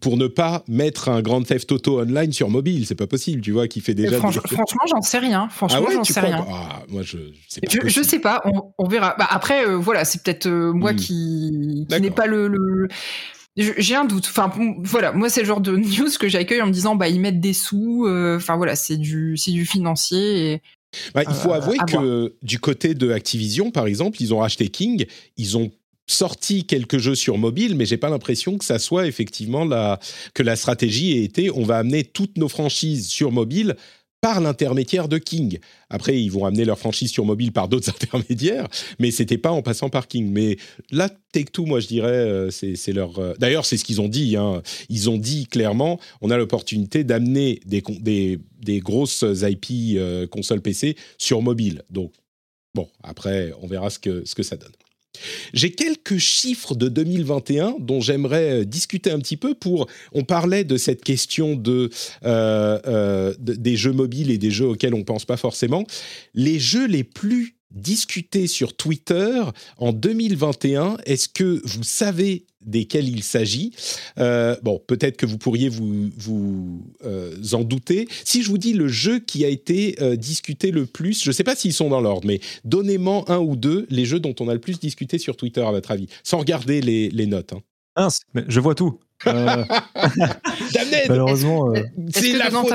pour ne pas mettre un Grand Theft Auto online sur mobile. C'est pas possible, tu vois, qui fait déjà. Franchement, j'en sais rien. Franchement, ah j'en sais rien. Ah, moi, je, sais pas. Je, sais pas. On, verra. Bah, après, euh, voilà, c'est peut-être euh, moi hmm. qui, qui n'ai pas le... J'ai un doute. Enfin, voilà, moi c'est le genre de <laughs> news que j'accueille en me disant, bah ils mettent des sous. Euh, enfin voilà, c'est du, c'est du financier. Et, bah, il faut avouer que du côté de Activision, par exemple, ils ont racheté King, ils ont sorti quelques jeux sur mobile, mais j'ai pas l'impression que ça soit effectivement la, que la stratégie ait été on va amener toutes nos franchises sur mobile par l'intermédiaire de King. Après, ils vont amener leur franchise sur mobile par d'autres <laughs> intermédiaires, mais c'était pas en passant par King. Mais là, Take-Two, moi, je dirais, euh, c'est leur. Euh, d'ailleurs, c'est ce qu'ils ont dit. Hein. Ils ont dit clairement, on a l'opportunité d'amener des, des, des, grosses IP euh, console PC sur mobile. Donc, bon, après, on verra ce que, ce que ça donne. J'ai quelques chiffres de 2021 dont j'aimerais euh, discuter un petit peu pour. On parlait de cette question de, euh, euh, des jeux mobiles et des jeux auxquels on pense pas forcément. Les jeux les plus discutés sur Twitter en 2021. Est-ce que vous savez desquels il s'agit. Euh, bon, peut-être que vous pourriez vous, vous euh, en douter. Si je vous dis le jeu qui a été euh, discuté le plus, je ne sais pas s'ils sont dans l'ordre, mais donnez-moi un ou deux les jeux dont on a le plus discuté sur Twitter, à votre avis, sans regarder les, les notes. Hein. mais je vois tout. <laughs> <laughs> Malheureusement, c'est la faute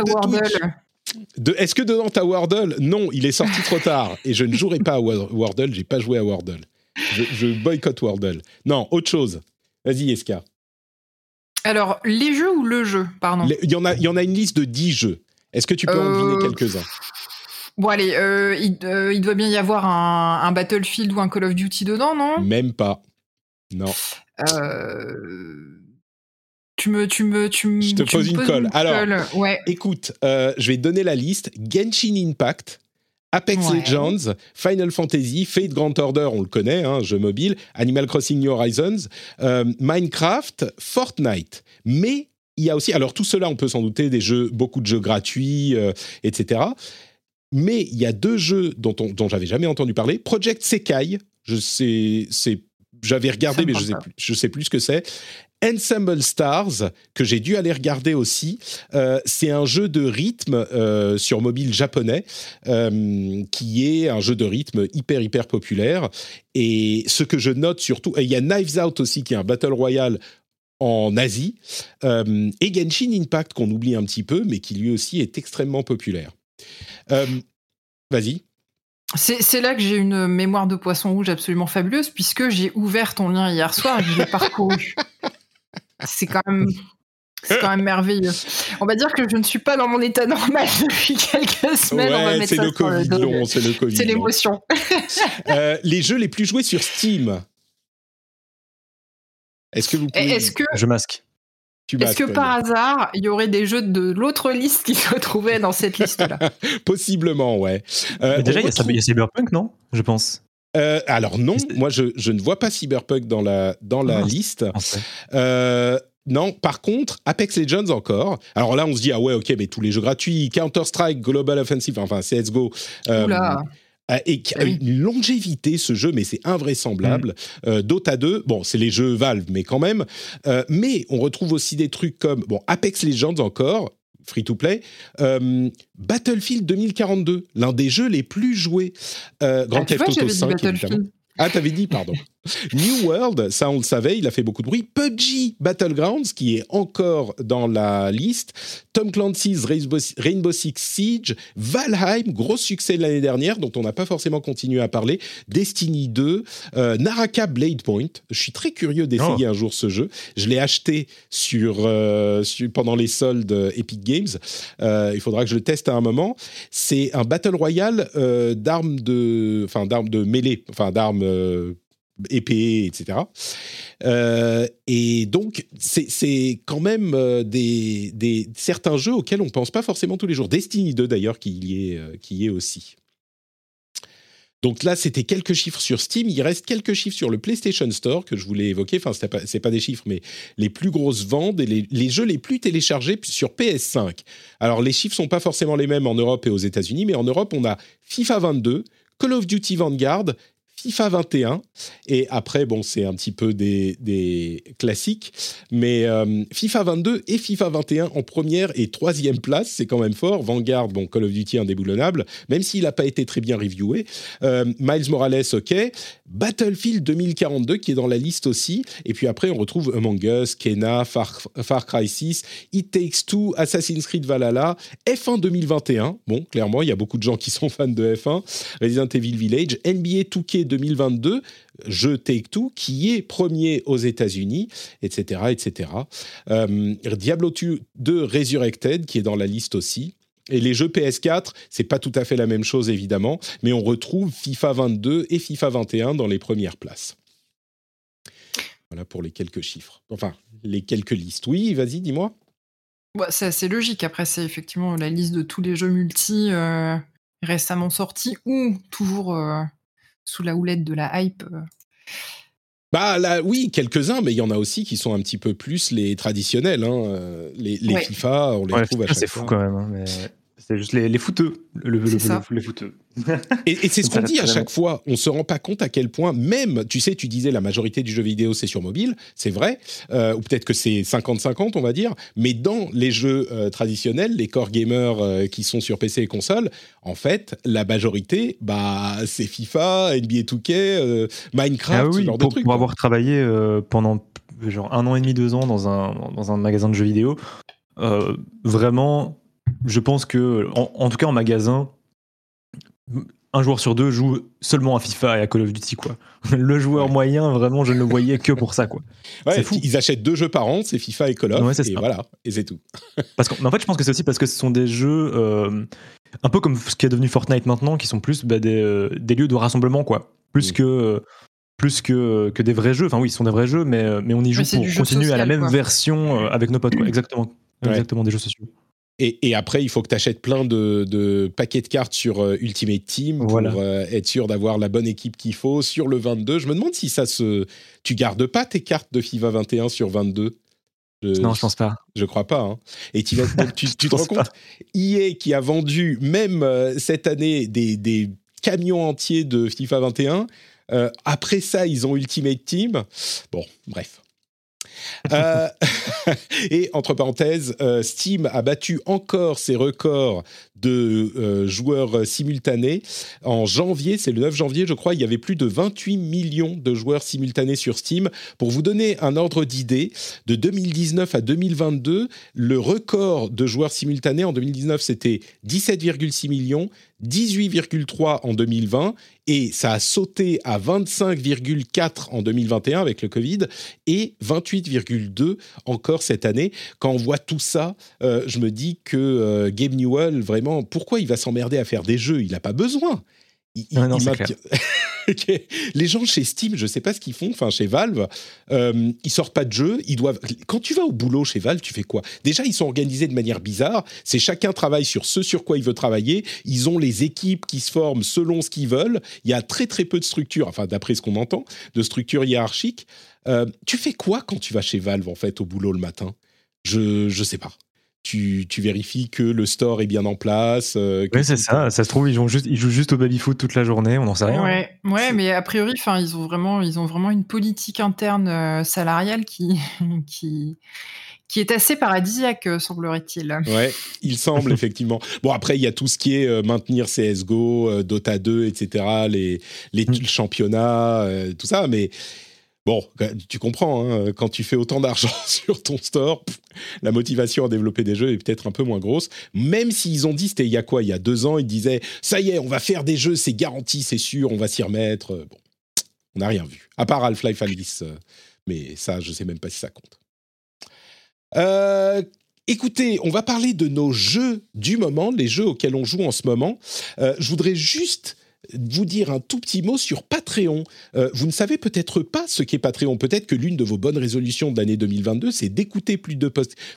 de Est-ce que dedans t'as Wordle? Non, il est sorti trop tard et je ne jouerai pas à Wordle. J'ai pas joué à Wordle. Je, je boycotte Wordle. Non, autre chose. Vas-y, Eska. Alors, les jeux ou le jeu, pardon Il y, en a, y en a une liste de 10 jeux. Est-ce que tu peux en deviner euh, quelques-uns Bon, allez, euh, euh, il, doit bien y avoir un, Battlefield ou un Call of Duty dedans, non? Même pas. Non. Tu me, tu me, tu me. Je te pose une colle. Alors, ouais. écoute, je vais te donner la liste. Genshin Impact, Apex Legends, Final Fantasy, Fate Grand Order, on le connaît, hein, jeu mobile, Animal Crossing New Horizons, euh, Minecraft, Fortnite. Mais il y a aussi, alors tout cela, on peut s'en douter, des jeux, beaucoup de jeux gratuits, euh, etc. Mais il y a deux jeux dont, on, dont j'avais jamais entendu parler. Project Sekai, je sais, c'est j'avais regardé, mais je sais, plus, je sais plus ce que c'est. Ensemble Stars, que j'ai dû aller regarder aussi, euh, c'est un jeu de rythme euh, sur mobile japonais, euh, qui est un jeu de rythme hyper, hyper populaire. Et ce que je note surtout, il y a Knives Out aussi, qui est un Battle Royale en Asie, et Genshin Impact, qu'on oublie un petit peu, mais qui lui aussi est extrêmement populaire. Vas-y. C'est là que j'ai une mémoire de poisson rouge absolument fabuleuse, puisque j'ai ouvert ton lien hier soir et que je l'ai parcouru. <laughs> C'est quand même. C'est quand même merveilleux. On va dire que je ne suis pas dans mon état normal <laughs> depuis quelques semaines. Ouais, on va mettre ça le COVID c'est le Covid. C'est l'émotion. <laughs> euh, les jeux les plus joués sur Steam. Est-ce que vous pouvez... Est-ce que... Je masque. Est-ce que par hasard, il y aurait des jeux de l'autre liste qui se retrouvaient dans cette liste-là? <laughs> Possiblement, ouais. Euh, déjà, il y, a Cyberpunk, non? Je pense. Euh, alors non, moi je, je, ne vois pas Cyberpunk dans la, dans la ah, liste. Euh, non, par contre, Apex Legends encore. Alors là, on se dit, ah ouais, ok, mais tous les jeux gratuits, Counter-Strike, Global Offensive, enfin CSGO. Euh, Oula. Et qui a une longévité ce jeu, mais c'est invraisemblable. Mm. Dota 2, bon, c'est les jeux Valve, mais quand même. mais on retrouve aussi des trucs comme bon Apex Legends encore, free to play. Battlefield 2042, l'un des jeux les plus joués. Euh, Grand ah, Theft Auto 5, évidemment. Ah, t'avais dit, pardon. <laughs> <laughs> New World, ça on le savait, il a fait beaucoup de bruit. PUBG Battlegrounds, qui est encore dans la liste. Tom Clancy's Rainbow Six Siege. Valheim, gros succès de l'année dernière, dont on n'a pas forcément continué à parler. Destiny 2. Euh, Naraka Blade Point. Je suis très curieux d'essayer oh. un jour ce jeu. Je l'ai acheté sur, euh, pendant les soldes Epic Games. Euh, il faudra que je le teste à un moment. C'est un Battle Royale d'armes de, enfin, d'armes de mêlée, enfin, d'armes épée, etc. Euh, et donc, c'est quand même euh, des, des, certains jeux auxquels on ne pense pas forcément tous les jours. Destiny 2, d'ailleurs, qui, y est, euh, qui y est aussi. Donc là, c'était quelques chiffres sur Steam. Il reste quelques chiffres sur le PlayStation Store que je voulais évoquer. Enfin, ce n'est pas, pas, des chiffres, mais les plus grosses ventes et les, les, jeux les plus téléchargés sur PS5. Alors, les chiffres sont pas forcément les mêmes en Europe et aux États-Unis, mais en Europe, on a FIFA 22, Call of Duty Vanguard, FIFA 21. Et après, bon, c'est un petit peu des, classiques. Mais euh, FIFA 22 et FIFA 21 en première et troisième place, c'est quand même fort. Vanguard, bon, Call of Duty indéboulonnable, même s'il n'a pas été très bien reviewé. Euh, Miles Morales, ok. Battlefield 2042 qui est dans la liste aussi. Et puis après, on retrouve Among Us, Kena, Far, Far Cry 6, It Takes Two, Assassin's Creed Valhalla, F1 2021. Bon, clairement, il y a beaucoup de gens qui sont fans de F1. Resident Evil Village, NBA 2K 2022, jeu Take-Two, qui est premier aux États-Unis, etc. etc. Euh, Diablo 2 Resurrected, qui est dans la liste aussi. Et les jeux PS4, c'est pas tout à fait la même chose évidemment, mais on retrouve FIFA 22 et FIFA 21 dans les premières places. Voilà pour les quelques chiffres. Enfin, les quelques listes. Oui, vas-y, dis-moi. C'est assez logique. Après, c'est effectivement la liste de tous les jeux multi euh, récemment sortis ou toujours euh, sous la houlette de la hype euh. Bah là, oui, quelques-uns, mais il y en a aussi qui sont un petit peu plus les traditionnels. Hein. Euh, les, FIFA, on les trouve à chaque fois. C'est fou quand même. Hein, mais... C'est juste les, les fouteux. Le, le, les fouteux. et, c'est ce qu'on dit à chaque fois. On se rend pas compte à quel point, même, tu sais, tu disais la majorité du jeu vidéo c'est sur mobile, c'est vrai, euh, ou peut-être que c'est 50-50, on va dire, mais dans les jeux euh, traditionnels, les core gamers euh, qui sont sur PC et console, en fait, la majorité, bah, c'est FIFA, NBA 2K, Minecraft, ah ce genre pour, de trucs. Pour avoir travaillé pendant genre un an et demi, deux ans dans un, dans un magasin de jeux vidéo, vraiment je pense que, en, tout cas en magasin, un joueur sur deux joue seulement à FIFA et à Call of Duty quoi. <laughs> Le joueur moyen vraiment je ne le voyais que pour ça quoi. c'est fou. Ils achètent deux jeux par an, c'est FIFA et Call of et voilà et c'est tout. <laughs> parce qu'en en fait je pense que c'est aussi parce que ce sont des jeux euh, un peu comme ce qui est devenu Fortnite maintenant qui sont plus bah, euh, des, lieux de rassemblement quoi. Plus mm. que plus que, que des vrais jeux. Enfin oui, ce sont des vrais jeux mais, mais on y joue pour continuer à la même version euh, avec nos potes quoi. Exactement. Exactement des jeux sociaux. Et, après, il faut que tu achètes plein de, paquets de cartes sur euh, Ultimate Team pour euh, être sûr d'avoir la bonne équipe qu'il faut sur le 22. Je me demande si ça se. Tu gardes pas tes cartes de FIFA 21 sur 22 non, je pense pas. Je crois pas. Hein. Et tu, <laughs> tu te rends compte, EA qui a vendu même euh, cette année des, camions entiers de FIFA 21. après ça, ils ont Ultimate Team. Bon, bref. Euh, <laughs> et entre parenthèses, euh, Steam a battu encore ses records de euh, joueurs simultanés. En janvier, c'est le 9 janvier, je crois, il y avait plus de 28 millions de joueurs simultanés sur Steam. Pour vous donner un ordre d'idée, de 2019 à 2022, le record de joueurs simultanés en 2019, c'était 17,6 millions. 18,3 en 2020 et ça a sauté à 25,4 en 2021 avec le Covid et 28,2 encore cette année. Quand on voit tout ça, euh, je me dis que euh, Gabe Newell, vraiment, pourquoi il va s'emmerder à faire des jeux? Il n'a pas besoin. non, <laughs> <laughs> Les gens chez Steam, je sais pas ce qu'ils font, enfin chez Valve, euh, ils sortent pas de jeux, ils doivent. Quand tu vas au boulot chez Valve, tu fais quoi? Déjà, ils sont organisés de manière bizarre. C'est chacun travaille sur ce sur quoi il veut travailler. Ils ont les équipes qui se forment selon ce qu'ils veulent. Il y a très très peu de structures, enfin d'après ce qu'on entend, de structures hiérarchiques. Euh, tu fais quoi quand tu vas chez Valve en fait au boulot le matin? Je je sais pas tu, vérifies que le store est bien en place. Euh, oui, c'est ça. Ça se trouve, ils jouent juste, ils jouent juste au baby-foot toute la journée, on n'en sait rien. Ouais, ouais mais a priori, ils ont vraiment, ils ont vraiment une politique interne euh, salariale qui, <laughs> qui, qui est assez paradisiaque, euh, semblerait-il. Ouais, il semble <laughs> effectivement. Bon, après, il y a tout ce qui est maintenir CSGO, Dota 2, etc., les, les mm. championnats, tout ça, mais Bon, tu comprends, hein, quand tu fais autant d'argent <laughs> sur ton store, la motivation à développer des jeux est peut-être un peu moins grosse. Même s'ils ont dit, c'était il y a quoi Il y a deux ans, ils disaient, ça y est, on va faire des jeux, c'est garanti, c'est sûr, on va s'y remettre. Bon, on n'a rien vu. À part Half-Life Alice, euh, mais ça, je ne sais même pas si ça compte. Euh, écoutez, on va parler de nos jeux du moment, les jeux auxquels on joue en ce moment. Euh, je voudrais juste vous dire un tout petit mot sur Patreon. Euh, vous ne savez peut-être pas ce qu'est Patreon. Peut-être que l'une de vos bonnes résolutions de l'année 2022, c'est d'écouter plus de,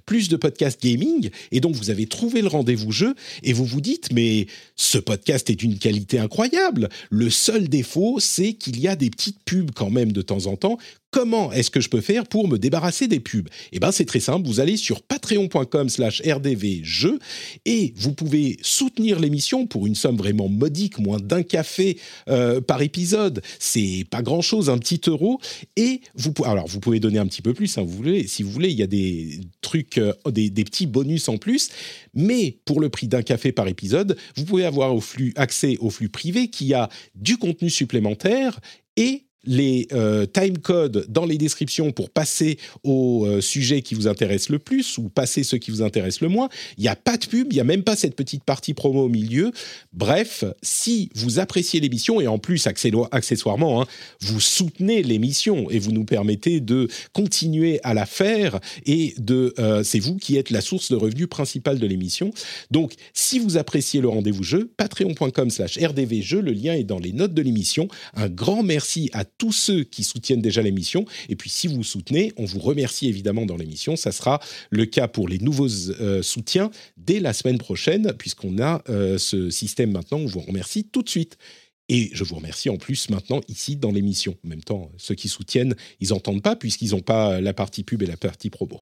plus de podcasts gaming. Et donc, vous avez trouvé le rendez-vous jeu et vous vous dites, mais ce podcast est d'une qualité incroyable. Le seul défaut, c'est qu'il y a des petites pubs quand même de temps en temps comment est-ce que je peux faire pour me débarrasser des pubs? Eh bien, c'est très simple. Vous allez sur patreon.com slash rdvjeux et vous pouvez soutenir l'émission pour une somme vraiment modique, moins d'un café euh, par épisode. C'est pas grand-chose, un petit euro. Et vous, alors, vous pouvez donner un petit peu plus, hein, si vous voulez. Il y a des trucs, euh, des, petits bonus en plus. Mais pour le prix d'un café par épisode, vous pouvez avoir accès au flux privé qui a du contenu supplémentaire et les euh, time codes dans les descriptions pour passer au euh, sujet qui vous intéresse le plus ou passer ceux qui vous intéressent le moins. Il n'y a pas de pub, il n'y a même pas cette petite partie promo au milieu. Bref, si vous appréciez l'émission et en plus accessoirement, hein, vous soutenez l'émission et vous nous permettez de continuer à la faire et de euh, c'est vous qui êtes la source de revenus principale de l'émission. Donc, si vous appréciez le rendez-vous jeu, patreon.com/rdvjeu, le lien est dans les notes de l'émission. Un grand merci à tous ceux qui soutiennent déjà l'émission. Et puis, si vous soutenez, on vous remercie évidemment dans l'émission. Ça sera le cas pour les nouveaux euh, soutiens dès la semaine prochaine, puisqu'on a euh, ce système maintenant. On vous remercie tout de suite. Et je vous remercie en plus maintenant ici dans l'émission. En même temps, ceux qui soutiennent, ils n'entendent pas puisqu'ils n'ont pas la partie pub et la partie promo.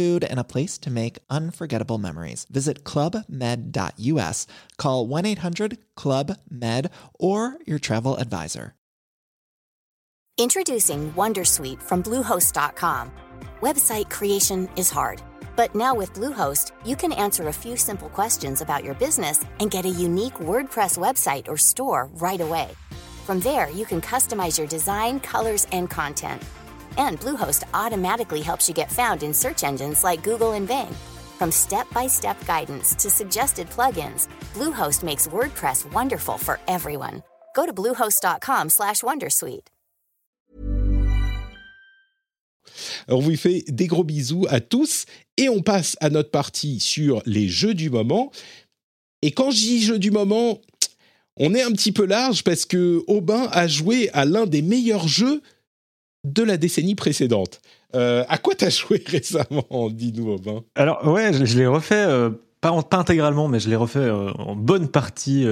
food, and a place to make unforgettable memories. Visit clubmed.us, call 1 800 Club Med, or your travel advisor. Introducing Wondersuite from Bluehost.com. Website creation is hard, but now with Bluehost, you can answer a few simple questions about your business and get a unique WordPress website or store right away. From there, you can customize your design, colors, and content and Bluehost automatically helps you get found in search engines like Google and Bing. From step-by-step guidance to suggested plugins, Bluehost makes WordPress wonderful for everyone. Go to bluehost.com/wondersuite. On vous fait des gros bisous à tous et on passe à notre partie sur les jeux du moment. Et quand je dis jeux du moment, on est un petit peu large parce que Aubin a joué à l'un des meilleurs jeux de la décennie précédente. Euh, à quoi t'as joué <laughs> récemment, dis-nous, Aubin? Alors, ouais, je, l'ai refait, euh, pas, intégralement, mais je l'ai refait euh, en bonne partie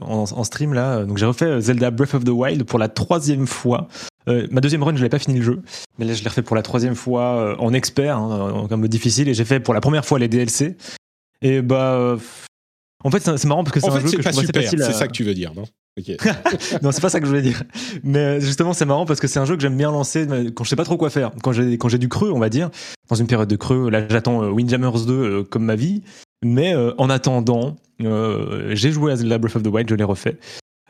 en, stream, là. Donc, j'ai refait Zelda Breath of the Wild pour la troisième fois. ma deuxième run, je l'ai pas fini le jeu, mais là, je l'ai refait pour la troisième fois en expert, hein, en mode difficile, et j'ai fait pour la première fois les DLC. Et bah, en fait, c'est marrant parce que c'est un jeu que pas super, C'est ça que tu veux dire, non? <laughs> non, c'est pas ça que je voulais dire. Mais euh, justement, c'est marrant parce que c'est un jeu que j'aime bien lancer quand je sais pas trop quoi faire. Quand j'ai quand j'ai du creux, on va dire, dans une période de creux. Là, j'attends euh, Windjammers 2 euh, comme ma vie. Mais en attendant, j'ai joué à Zelda Breath of the Wild, je l'ai refait.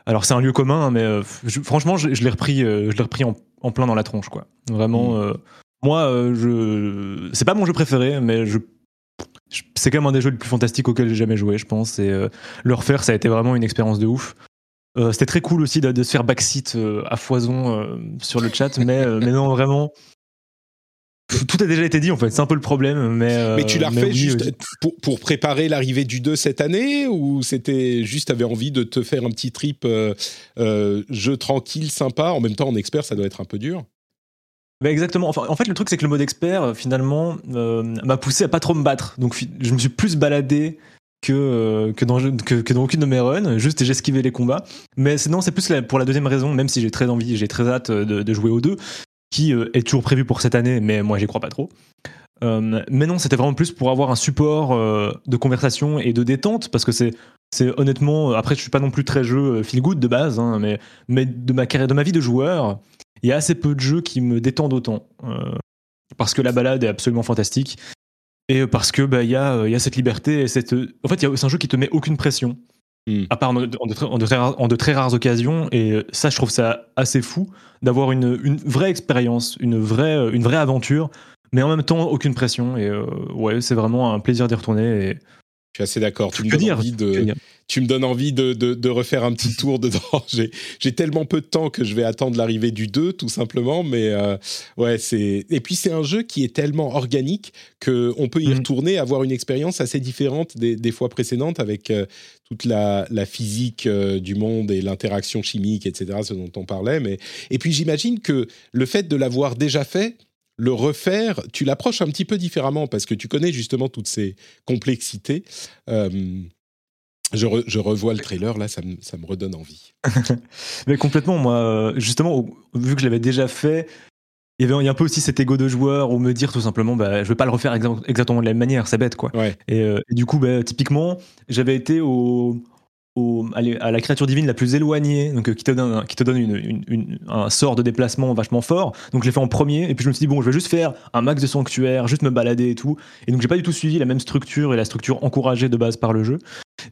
Alors c'est un lieu commun, hein, mais euh, je- franchement, je, je l'ai repris, je l'ai repris en, en plein dans la tronche, quoi. Vraiment, euh, moi, je, c'est pas mon jeu préféré, mais je, c'est quand même un des jeux les plus fantastiques auxquels j'ai jamais joué, je pense. Et le refaire, ça a été vraiment une expérience de ouf. Euh, C'était très cool aussi de, de se faire backseat euh, à foison euh, sur le chat, mais, mais non, vraiment. Tout a déjà été dit en fait, c'est un peu le problème. Mais, Mais tu l'as refait oui, juste pour, pour préparer l'arrivée du 2 cette année ou c'était juste avais envie de te faire un petit trip jeu tranquille, sympa? En même temps, en expert, ça doit être un peu dur. Bah, exactement. Enfin, en fait, le truc, c'est que le mode expert, finalement, m'a poussé à pas trop me battre. Donc, je me suis plus baladé que, euh, que, dans, aucune de mes runs. Juste, j'ai esquivé les combats. Mais sinon, c'est plus pour la deuxième raison, même si j'ai très envie, j'ai très hâte euh, de, jouer aux deux, qui euh, est toujours prévu pour cette année, mais moi, j'y crois pas trop. Mais non, c'était vraiment plus pour avoir un support de conversation et de détente, parce que c'est honnêtement, après je suis pas non plus très jeu feel good de base, hein, mais, de ma carrière, de ma vie de joueur, il y a assez peu de jeux qui me détendent autant. Parce que la balade est absolument fantastique. Et parce que bah, il y, a, il y a cette liberté et cette. En fait, c'est un jeu qui te met aucune pression. Mm. À part en, en de, très- en de très rares, en de très rares occasions. Et ça, je trouve ça assez fou d'avoir une, une vraie expérience, une vraie, une vraie aventure, mais en même temps, aucune pression. Et euh, ouais, c'est vraiment un plaisir d'y retourner. Et Je suis assez d'accord. Tu me dire, envie de, tu me donnes envie de, de- de refaire un petit tour dedans. <laughs> J'ai, tellement peu de temps que je vais attendre l'arrivée du 2, tout simplement. Mais euh, ouais, c'est. Et puis, c'est un jeu qui est tellement organique qu'on peut y Mhm. retourner, avoir une expérience assez différente des, des fois précédentes avec euh, toute la, la physique euh, du monde et l'interaction chimique, etc., ce dont on parlait. Mais... Et puis, j'imagine que le fait de l'avoir déjà fait, le refaire, tu l'approches un petit peu différemment parce que tu connais justement toutes ces complexités. Euh, je, re- je revois le trailer, là, ça me, ça me redonne envie. <laughs> Mais complètement, moi, euh, justement, vu que je l'avais déjà fait, il y a un peu aussi cet ego de joueur ou me dire tout simplement, bah, je vais pas le refaire exa- exactement de la même manière, c'est bête, quoi. Ouais. Et, euh, et du coup, bah, typiquement, j'avais été au, au- à la créature divine la plus éloignée, donc euh, qui te donne, qui te donne une- une- une- un sort de déplacement vachement fort. Donc je l'ai fait en premier, et puis je me suis dit bon, je vais juste faire un max de sanctuaire, juste me balader et tout. Et donc j'ai pas du tout suivi la même structure et la structure encouragée de base par le jeu.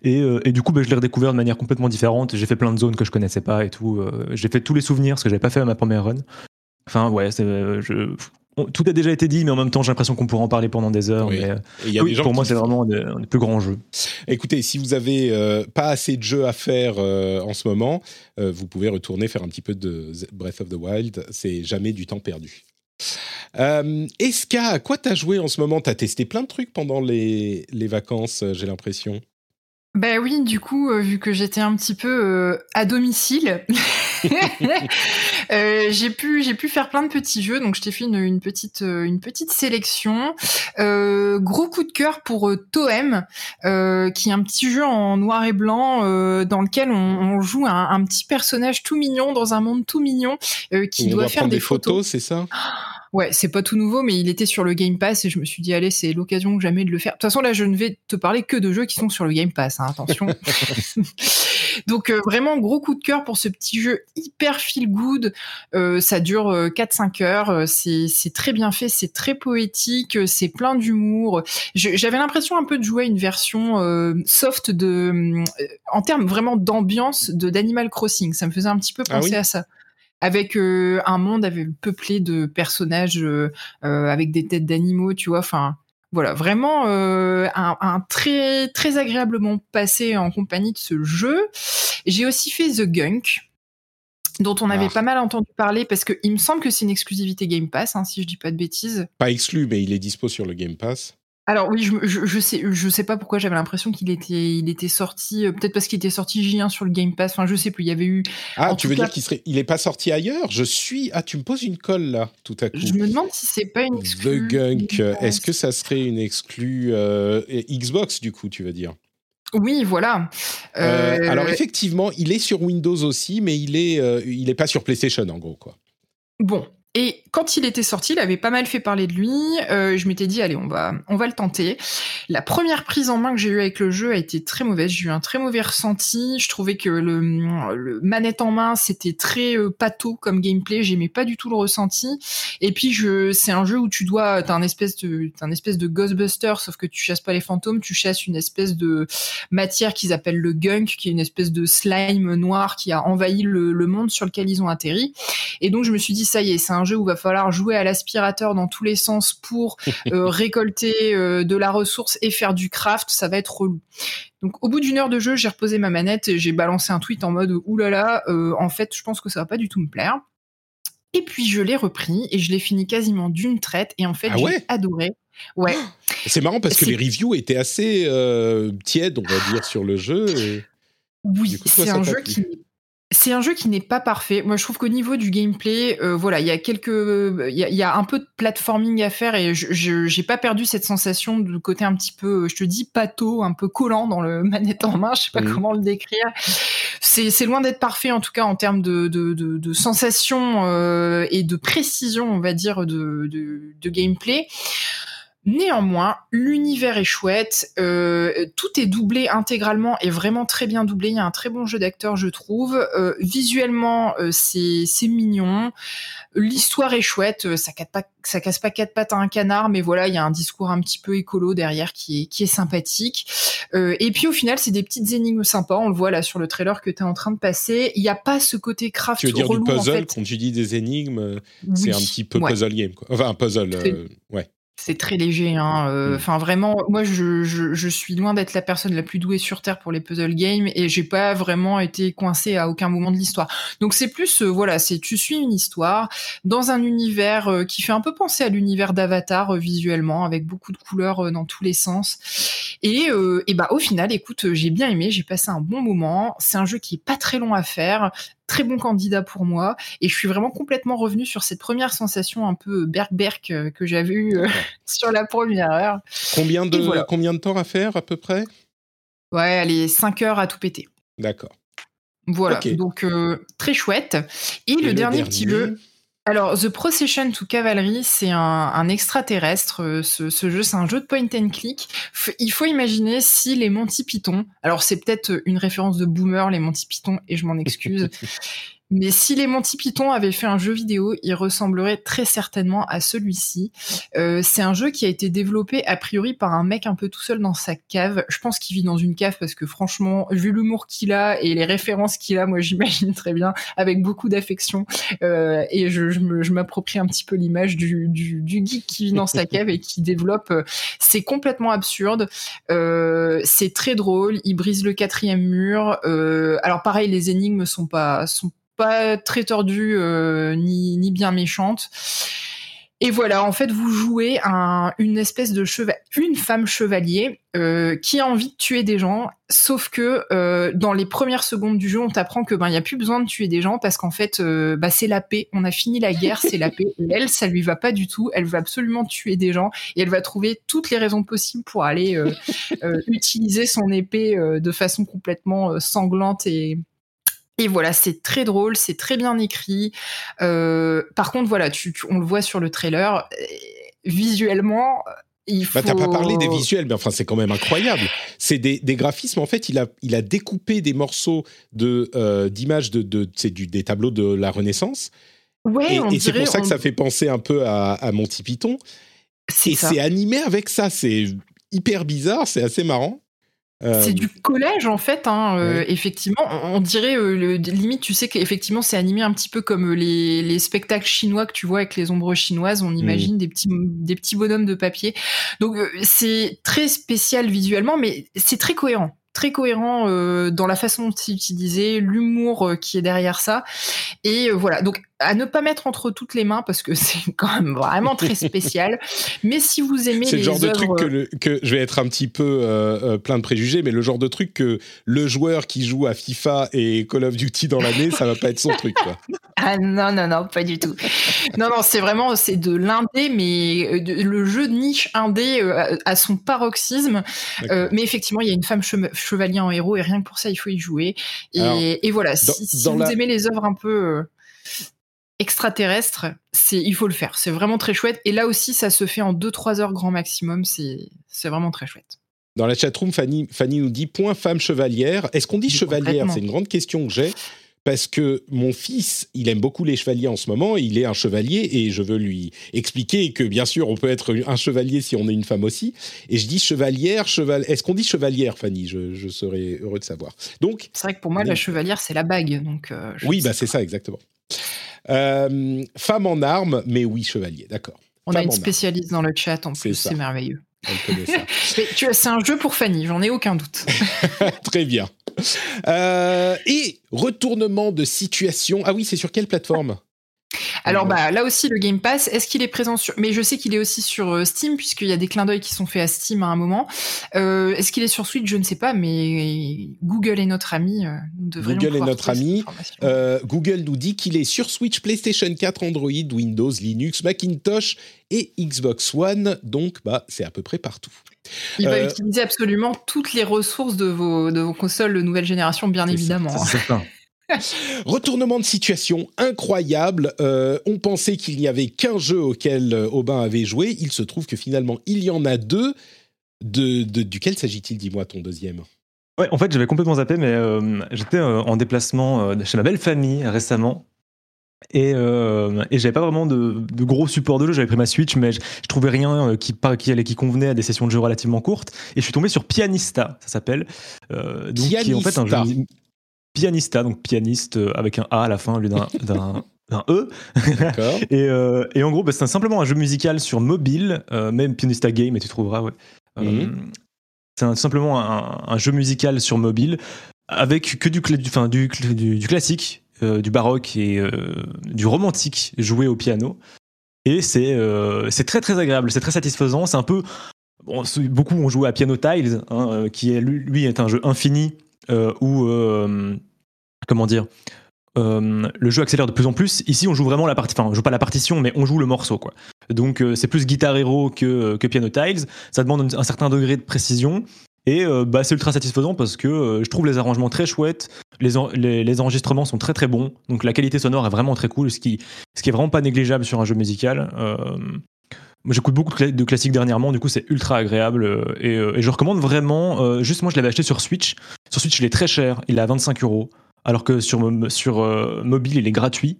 Et, euh, et du coup, bah, je l'ai redécouvert de manière complètement différente. J'ai fait plein de zones que je connaissais pas et tout. euh, j'ai fait tous les souvenirs, ce que j'avais pas fait à ma première run. Enfin ouais, euh, je- tout a déjà été dit, mais en même temps, j'ai l'impression qu'on pourrait en parler pendant des heures. Oui. Mais, euh, Et il y a oui, des gens pour moi, c'est vraiment un des, plus grands jeux. Écoutez, si vous avez euh, pas assez de jeux à faire euh, en ce moment, euh, vous pouvez retourner faire un petit peu de Breath of the Wild. C'est jamais du temps perdu. Euh, Eska, à quoi t'as joué en ce moment? T'as testé plein de trucs pendant les, les vacances, j'ai l'impression. Ben oui, du coup, euh, vu que j'étais un petit peu euh, à domicile, <laughs> euh, j'ai pu j'ai pu faire plein de petits jeux. Donc je t'ai fait une, une petite euh, une petite sélection. Euh, gros coup de cœur pour euh, Toem, euh, qui est un petit jeu en noir et blanc euh, dans lequel on, on joue un, un petit personnage tout mignon dans un monde tout mignon euh, qui doit doit faire des, des photos, c'est ça? Ouais, c'est pas tout nouveau, mais il était sur le Game Pass et je me suis dit, allez, c'est l'occasion jamais de le faire. De toute façon, là, je ne vais te parler que de jeux qui sont sur le Game Pass, hein, attention. <laughs> <laughs> Donc, euh, vraiment, gros coup de cœur pour ce petit jeu hyper feel good. Euh, ça dure euh, 4-5 heures. Euh, C'est c'est très bien fait, c'est très poétique, euh, c'est plein d'humour. J'avais l'impression un peu de jouer à une version euh, soft de, euh, en termes vraiment d'ambiance de d'Animal Crossing. Ça me faisait un petit peu Ah penser oui à ça avec euh, un monde avec, peuplé de personnages euh, euh, avec des têtes d'animaux, tu vois. Enfin, voilà, vraiment euh, un, un très très agréablement passé en compagnie de ce jeu. J'ai aussi fait The Gunk dont on avait Ah. pas mal entendu parler parce que il me semble que c'est une exclusivité Game Pass, hein, si je dis pas de bêtises. Pas exclu, mais il est dispo sur le Game Pass. Alors oui, je, je, je sais, je sais pas pourquoi j'avais l'impression qu'il était, il était sorti, euh, peut-être parce qu'il était sorti J1 sur le Game Pass. Enfin, je sais plus. Il y avait eu. Ah, En tu veux cas- dire qu'il serait, il est pas sorti ailleurs? Je suis. Ah, tu me poses une colle là, tout à coup. Je me demande si c'est pas une The exclue. Gunk, Game Pass. est-ce que ça serait une exclue euh, Xbox du coup, tu veux dire? Oui, voilà. Euh, Alors effectivement, il est sur Windows aussi, mais il est, il est pas sur PlayStation en gros quoi. Bon. Et quand il était sorti, il avait pas mal fait parler de lui. Euh, je m'étais dit, allez, on va, on va le tenter. La première prise en main que j'ai eue avec le jeu a été très mauvaise. J'ai eu un très mauvais ressenti. Je trouvais que le, le manette en main, c'était très euh, pâteau comme gameplay. J'aimais pas du tout le ressenti. Et puis, je, c'est un jeu où tu dois, t'as un espèce de, t'as un espèce de Ghostbuster, sauf que tu chasses pas les fantômes, tu chasses une espèce de matière qu'ils appellent le gunk, qui est une espèce de slime noir qui a envahi le, le monde sur lequel ils ont atterri. Et donc, je me suis dit, ça y est, c'est un jeu où va falloir jouer à l'aspirateur dans tous les sens pour <laughs> euh, récolter euh, de la ressource et faire du craft, ça va être relou. Donc au bout d'une heure de jeu, j'ai reposé ma manette et j'ai balancé un tweet en mode oulala, euh, en fait, je pense que ça va pas du tout me plaire. Et puis je l'ai repris et je l'ai fini quasiment d'une traite et en fait Ah j'ai ouais? adoré. Ouais. <gasps> C'est marrant parce que les reviews étaient assez euh, tièdes, on va dire, sur le jeu. et- Oui, c'est un jeu qui c'est un jeu qui n'est pas parfait. Moi, je trouve qu'au niveau du gameplay, euh, voilà, il y a quelques, il y y a un peu de platforming à faire et je, j'ai pas perdu cette sensation de côté un petit peu, je te dis pâteau, un peu collant dans le <laughs> manette en main. Je sais pas Mhm. comment le décrire. C'est c'est loin d'être parfait en tout cas en termes de de de, de sensation euh, et de précision, on va dire, de de, de gameplay. Néanmoins, l'univers est chouette, euh, tout est doublé intégralement et vraiment très bien doublé. Il y a un très bon jeu d'acteur, je trouve. Euh, visuellement, euh, c'est c'est mignon. L'histoire est chouette. euh, Ça casse pas, ça casse pas quatre pattes à un canard, mais voilà, il y a un discours un petit peu écolo derrière qui est qui est sympathique. Euh, et puis au final, c'est des petites énigmes sympas. On le voit là sur le trailer que tu es en train de passer. Il n'y a pas ce côté craft Tu veux dire relou, du en puzzle, fait. quand tu dis des énigmes, c'est un petit peu Ouais. puzzle game, quoi. Enfin, un puzzle, euh, ouais. C'est très léger, hein. euh, Mm. Enfin, vraiment, moi, je, je, je suis loin d'être la personne la plus douée sur terre pour les puzzle games et j'ai pas vraiment été coincé à aucun moment de l'histoire. Donc c'est plus, euh, voilà, c'est tu suis une histoire dans un univers euh, qui fait un peu penser à l'univers d'Avatar visuellement, avec beaucoup de couleurs dans tous les sens. Et, et bah au final, écoute, j'ai bien aimé, j'ai passé un bon moment. C'est un jeu qui est pas très long à faire, très bon candidat pour moi, et je suis vraiment complètement revenu sur cette première sensation un peu berk-berk euh, que j'avais eue euh, <laughs> sur la première heure. Combien de, voilà. combien de temps à faire, à peu près? Ouais, allez, 5 heures à tout péter. D'accord. Voilà, donc euh, très chouette. Et, le, dernier, petit jeu, alors The Procession to Cavalry, c'est un, extraterrestre. euh, Ce, ce jeu, c'est un jeu de point and click. Il faut imaginer si les Monty Python, alors c'est peut-être une référence de boomer, les Monty Python, et je m'en excuse. <laughs> Mais si les Monty Python avaient fait un jeu vidéo, il ressemblerait très certainement à celui-ci. Euh, c'est un jeu qui a été développé a priori par un mec un peu tout seul dans sa cave. Je pense qu'il vit dans une cave parce que franchement, vu l'humour qu'il a et les références qu'il a, moi <laughs> j'imagine très bien, avec beaucoup d'affection. Euh, et je, je m'approprie un petit peu l'image du, du, du geek qui vit dans sa cave et qui développe. euh, C'est complètement absurde. Euh, c'est très drôle. Il brise le quatrième mur. Euh, alors pareil, les énigmes sont pas sont pas très tordues euh, ni, ni bien méchantes. Et voilà, en fait, vous jouez un, une espèce de cheval, une femme chevalier euh, qui a envie de tuer des gens, sauf que euh, dans les premières secondes du jeu, on t'apprend que ben il y a plus besoin de tuer des gens parce qu'en fait, euh, bah, c'est la paix. On a fini la guerre, c'est la paix. Et <laughs> elle, ça lui va pas du tout. Elle veut absolument tuer des gens et elle va trouver toutes les raisons possibles pour aller <laughs> utiliser son épée de façon complètement sanglante et et voilà, c'est très drôle, c'est très bien écrit. Euh, par contre, voilà, tu, tu- on le voit sur le trailer. euh, Visuellement, il faut. Bah, t'as pas parlé des visuels, mais enfin, c'est quand même incroyable. C'est des, des graphismes. En fait, il a, il a découpé des morceaux de, euh, d'images de, de, c'est du, des tableaux de la Renaissance. Ouais, et et c'est pour ça que on- ça fait penser un peu à, à Monty Python. C'est Et c'est animé avec ça. C'est hyper bizarre, c'est assez marrant. Euh, C'est du collège en fait, hein, euh, effectivement. On, on dirait euh, le, limite, tu sais qu'effectivement c'est animé un petit peu comme euh, les, les spectacles chinois que tu vois avec les ombres chinoises. On imagine des petits des petits bonhommes de papier. Donc euh, c'est très spécial visuellement, mais c'est très cohérent. Très cohérent euh, dans la façon dont c'est utilisé, l'humour qui est derrière ça. Et euh, voilà, donc à ne pas mettre entre toutes les mains parce que <laughs> c'est quand même vraiment très spécial. <laughs> Mais si vous aimez C'est le genre de truc que, le- que je vais être un petit peu euh, euh, plein de préjugés, mais le genre de truc que le joueur qui joue à FIFA et Call of Duty dans l'année, ça va pas être son truc. Quoi. <laughs> Ah non, non, non, pas du tout. Non, non, c'est vraiment, c'est de l'indé, mais euh, de- le jeu de niche indé euh, à, son paroxysme. Euh, mais effectivement, il y a une femme che- chevalier en héros et rien que pour ça, il faut y jouer. Et, Alors, et voilà, dans- si, si dans vous la- aimez les œuvres un peu... extraterrestre, c'est il faut le faire. C'est vraiment très chouette. Et là aussi, ça se fait en 2-3 heures grand maximum. C'est vraiment très chouette. Dans la chatroom, Fanny, Fanny nous dit point femme chevalière. Est-ce qu'on dit chevalière? C'est une grande question que j'ai parce que mon fils, il aime beaucoup les chevaliers en ce moment, il est un chevalier et je veux lui expliquer que bien sûr on peut être un chevalier si on est une femme aussi. Et je dis chevalière, cheval. Est-ce qu'on dit chevalière, Fanny? Je, serais heureux de savoir. Donc c'est vrai que pour moi la chevalière c'est la bague, donc. Euh, oui, bah c'est ça exactement. Euh, femme en armes, mais oui chevalier, d'accord. On a une spécialiste dans le chat en plus, c'est merveilleux. <laughs> c'est un jeu pour Fanny, j'en ai aucun doute. <laughs> Très bien. Euh, et retournement de situation. Ah oui, c'est sur quelle plateforme? Alors bah là aussi le Game Pass, est-ce qu'il est présent sur mais je sais qu'il est aussi sur euh, Steam puisqu'il y a des clins d'œil qui sont faits à Steam à un moment. Euh, est-ce qu'il est sur Switch? Je ne sais pas, mais Google est notre ami. Google est notre ami. Google nous dit qu'il est sur Switch, PlayStation 4, Android, Windows, Linux, Macintosh et Xbox One. Donc bah c'est à peu près partout. Il va utiliser absolument toutes les ressources de vos, de vos consoles de nouvelle génération, bien évidemment. Hein. <laughs> Retournement de situation incroyable. Euh, on pensait qu'il n'y avait qu'un jeu auquel euh, Aubin avait joué. Il se trouve que finalement, il y en a deux. De, duquel s'agit-il? Dis-moi ton deuxième. Ouais, en fait, j'avais complètement zappé, mais euh, j'étais en déplacement chez ma belle famille récemment. Et, et j'avais pas vraiment de, gros support de jeu. J'avais pris ma Switch, mais je, trouvais rien qui, qui, allait, qui convenait à des sessions de jeu relativement courtes. Et je suis tombé sur Pianista, ça s'appelle. donc, Pianista. qui est en fait un jeu. Pianista, donc pianiste euh, avec un A à la fin au lieu d'un <laughs> E. <laughs> et, euh, et, en gros, bah, c'est simplement un jeu musical sur mobile, euh, même Pianista Game, et tu trouveras, ouais. Mhm. c'est simplement un, jeu musical sur mobile avec que du, du, du, du, classique, du baroque et du romantique joué au piano. Et c'est c'est très très agréable, c'est très satisfaisant. C'est un peu. Bon, beaucoup ont joué à Piano Tiles, hein, qui est, lui est un jeu infini où, euh, comment dire, euh, le jeu accélère de plus en plus. Ici, on joue vraiment la partie, enfin, on joue pas la partition, mais on joue le morceau, quoi. Donc, c'est plus Guitar Hero que, Piano Tiles. Ça demande un certain degré de précision. Et bah, c'est ultra satisfaisant parce que je trouve les arrangements très chouettes, les, les, enregistrements sont très très bons, donc la qualité sonore est vraiment très cool, ce qui, ce qui est vraiment pas négligeable sur un jeu musical. Moi, j'écoute beaucoup de classiques dernièrement, du coup, c'est ultra agréable euh, euh, et, je recommande vraiment. Euh, juste, moi, je l'avais acheté sur Switch. Sur Switch, il est très cher, il est à 25 euros, alors que sur, sur mobile, il est gratuit.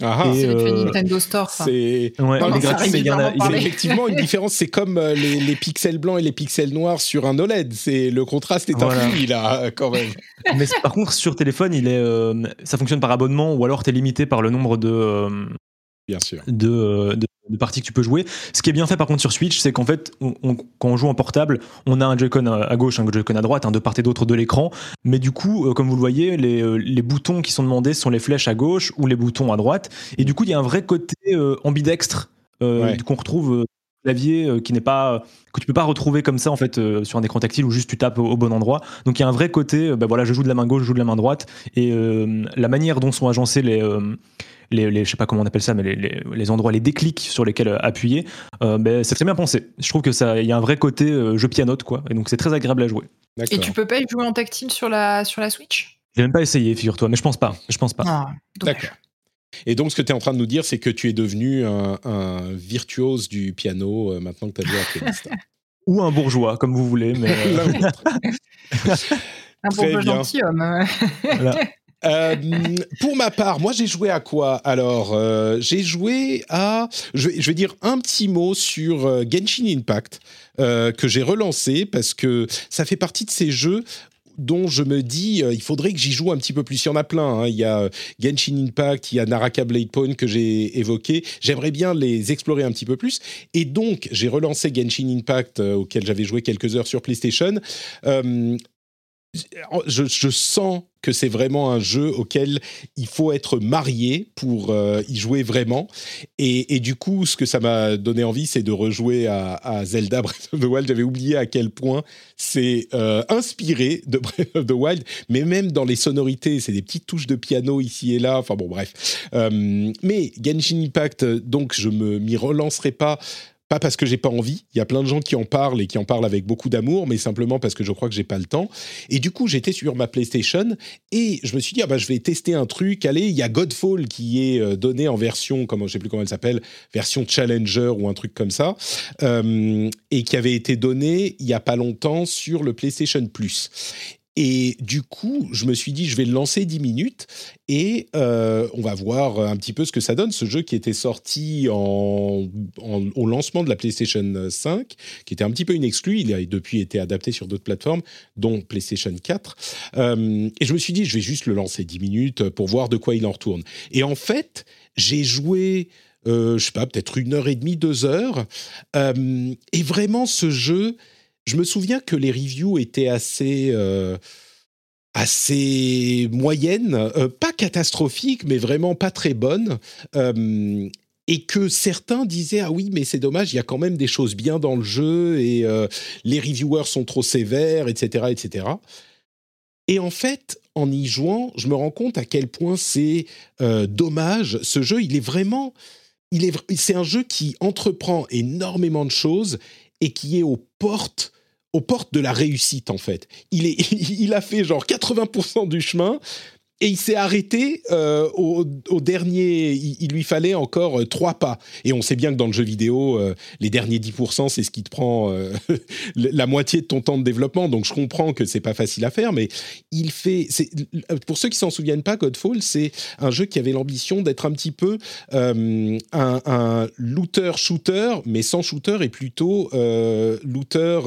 Ah, ah. c'est Nintendo Store. C'est ouais, il gratuit, mais il y en a, effectivement une différence. C'est comme les, pixels blancs et les pixels noirs sur un OLED. C'est le contraste est un infini là, quand même. Mais par contre, sur téléphone, il est, ça fonctionne par abonnement ou alors tu es limité par le nombre de. Bien sûr. de, de parties que tu peux jouer. Ce qui est bien fait par contre sur Switch, c'est qu'en fait, quand on joue en portable, on a un Joy-Con à gauche, un Joy-Con à droite, un de part et d'autre de l'écran. Mais du coup, euh, comme vous le voyez, les, euh, les, boutons qui sont demandés sont les flèches à gauche ou les boutons à droite. Et du coup, il y a un vrai côté euh, ambidextre qu'on retrouve clavier qui n'est pas que tu peux pas retrouver comme ça en fait sur un écran tactile où juste tu tapes au, bon endroit. Donc il y a un vrai côté, ben voilà, je joue de la main gauche, je joue de la main droite, et la manière dont sont agencés les les, les, je sais pas comment on appelle ça, mais les, les endroits, les déclics sur lesquels euh, appuyer, euh, ben, c'est très bien pensé. Je trouve que ça, il y a un vrai côté euh, jeu pianote, quoi, et donc c'est très agréable à jouer. Et tu peux pas y jouer en tactile sur la sur la Switch? J'ai même pas essayé, figure-toi, mais je pense pas. Je pense pas. Ah, D'accord. Et donc, ce que tu es en train de nous dire, c'est que tu es devenu un, un virtuose du piano maintenant que tu as joué à pianiste. <laughs> Ou un bourgeois, comme vous voulez. Mais <laughs> un bourgeois gentilhomme. Voilà. <laughs> Euh, pour ma part, moi j'ai joué à quoi Alors, euh, j'ai joué à, je vais, dire un petit mot sur euh, Genshin Impact que j'ai relancé parce que ça fait partie de ces jeux dont je me dis, il faudrait que j'y joue un petit peu plus. Il y en a plein. Hein. Il y a Genshin Impact, il y a Naraka Blade Point que j'ai évoqué. J'aimerais bien les explorer un petit peu plus. Et donc, j'ai relancé Genshin Impact, auquel j'avais joué quelques heures sur PlayStation. Je, sens que c'est vraiment un jeu auquel il faut être marié pour euh, y jouer vraiment. Et, du coup, ce que ça m'a donné envie, c'est de rejouer à, Zelda Breath of the Wild. J'avais oublié à quel point c'est euh, inspiré de <laughs> Breath of the Wild, mais même dans les sonorités, c'est des petites touches de piano ici et là. Enfin bon, bref. Euh, mais Genshin Impact, donc je me m'y relancerai pas pas parce que j'ai pas envie. Il y a plein de gens qui en parlent et qui en parlent avec beaucoup d'amour, mais simplement parce que je crois que j'ai pas le temps. Et du coup, j'étais sur ma PlayStation et je me suis dit, ah bah, je vais tester un truc. Allez, il y a Godfall qui est euh, donné en version, comment, je sais plus comment elle s'appelle, version Challenger ou un truc comme ça, euh, et qui avait été donné il y a pas longtemps sur le PlayStation Plus. Et du coup, je me suis dit, je vais le lancer 10 minutes et euh, on va voir un petit peu ce que ça donne. Ce jeu qui était sorti au lancement de la PlayStation 5, qui était un petit peu une exclue, il a depuis été adapté sur d'autres plateformes, dont PlayStation 4. Euh, et je me suis dit, je vais juste le lancer 10 minutes pour voir de quoi il en retourne. Et en fait, j'ai joué... Euh, je sais pas, peut-être une heure et demie, deux heures. Euh, et vraiment, ce jeu, je me souviens que les reviews étaient assez euh, assez moyennes, euh, pas catastrophiques, mais vraiment pas très bonnes. Euh, et que certains disaient ah oui mais c'est dommage il y a quand même des choses bien dans le jeu et les reviewers sont trop sévères etc etc et en fait en y jouant je me rends compte à quel point c'est dommage ce jeu il est vraiment il est c'est un jeu qui entreprend énormément de choses et qui est aux portes aux portes de la réussite en fait. Il, <laughs> a fait genre 80% du chemin et il s'est arrêté euh, au, dernier. Il, lui fallait encore euh, trois pas. Et on sait bien que dans le jeu vidéo, euh, les derniers 10%, c'est ce qui te prend <laughs> la moitié de ton temps de développement. Donc je comprends que c'est pas facile à faire, mais il fait. Pour ceux qui s'en souviennent pas, Godfall, c'est un jeu qui avait l'ambition d'être un petit peu un, un looter-shooter, mais sans shooter et plutôt looter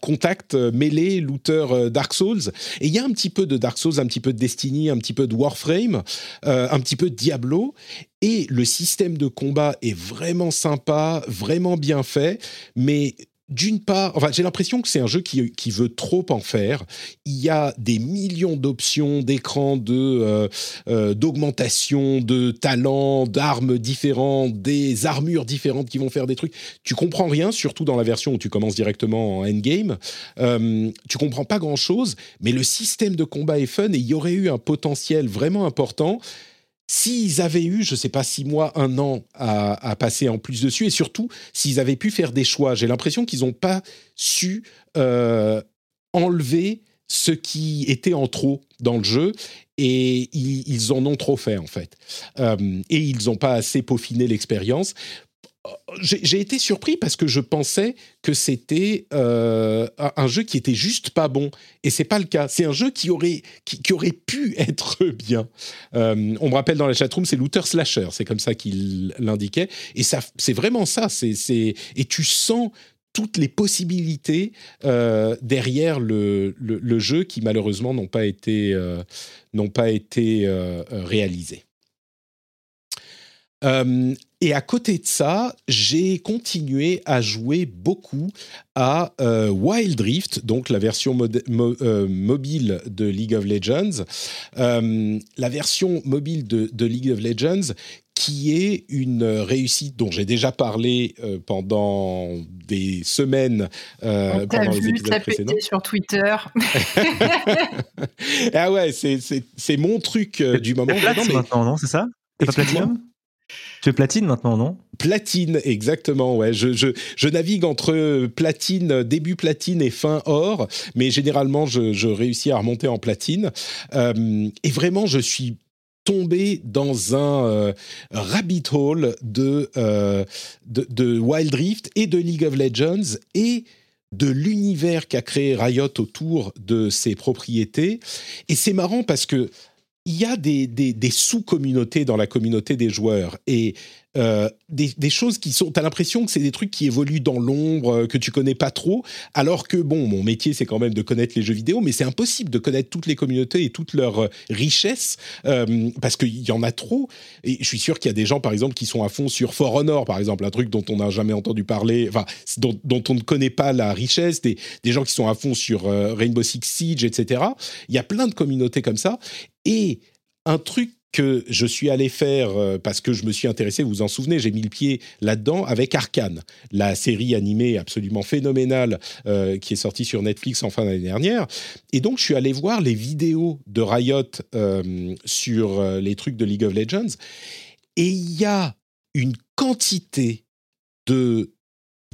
contact euh, mêlé looter euh, Dark Souls. Et il y a un petit peu de Dark Souls un petit peu de Destiny un petit peu de Warframe euh, un petit peu de Diablo. Et le système de combat est vraiment sympa vraiment bien fait. Mais d'une part, enfin, j'ai l'impression que c'est un jeu qui, qui, veut trop en faire. Il y a des millions d'options d'écran, de euh, euh, d'augmentation, de talents, d'armes différentes, des armures différentes qui vont faire des trucs. Tu comprends rien, surtout dans la version où tu commences directement en endgame. Euh, tu comprends pas grand chose, mais le système de combat est fun et il y aurait eu un potentiel vraiment important S'ils avaient eu, je ne sais pas, six mois, un an à, passer en plus dessus, et surtout s'ils avaient pu faire des choix, j'ai l'impression qu'ils n'ont pas su euh, enlever ce qui était en trop dans le jeu et ils, en ont trop fait en fait. Euh, et ils n'ont pas assez peaufiné l'expérience j'ai été surpris parce que je pensais que c'était euh, un jeu qui était juste pas bon et c'est pas le cas. C'est un jeu qui aurait qui, aurait pu <laughs> être bien. Euh, on me rappelle dans la chatroom, c'est looter slasher, c'est comme ça qu'il l'indiquait et ça c'est vraiment ça. Et tu sens toutes les possibilités euh, derrière le, le, jeu qui malheureusement n'ont pas été n'ont pas été réalisées. Euh, et à côté de ça, j'ai continué à jouer beaucoup à euh, Wild Rift, donc la version euh, mobile de League of Legends. la version mobile de, League of Legends qui est une réussite dont j'ai déjà parlé pendant des semaines euh, pendant les épisodes précédents. sur Twitter. <laughs> ah ouais, c'est mon truc du moment. maintenant, non C'est ça? C'est pas Platinum? Tu es platine maintenant, non? Platine, exactement. Ouais, je, je, navigue entre platine, début platine et fin or, mais généralement je, je réussis à remonter en platine. Euh, et vraiment, je suis tombé dans un euh, rabbit hole de, euh, de, de, Wild Rift et de League of Legends et de l'univers qu'a créé Riot autour de ses propriétés. Et c'est marrant parce que il y a des, sous-communautés dans la communauté des joueurs et euh, des, choses qui sont. Tu as l'impression que c'est des trucs qui évoluent dans l'ombre, euh, que tu connais pas trop, alors que, bon, mon métier, c'est quand même de connaître les jeux vidéo, mais c'est impossible de connaître toutes les communautés et toutes leurs euh, richesses, parce qu'il y en a trop. Et je suis sûr qu'il y a des gens, par exemple, qui sont à fond sur For Honor, par exemple, un truc dont on n'a jamais entendu parler, enfin, dont, dont, on ne connaît pas la richesse, des, des gens qui sont à fond sur Rainbow Six Siege, etc. Il y a plein de communautés comme ça. Et un truc que je suis allé faire euh, parce que je me suis intéressé, vous vous en souvenez, j'ai mis le pied là-dedans avec Arkane, la série animée absolument phénoménale euh, qui est sortie sur Netflix en fin d'année dernière. Et donc, je suis allé voir les vidéos de Riot euh, sur les trucs de League of Legends. Et il y a une quantité de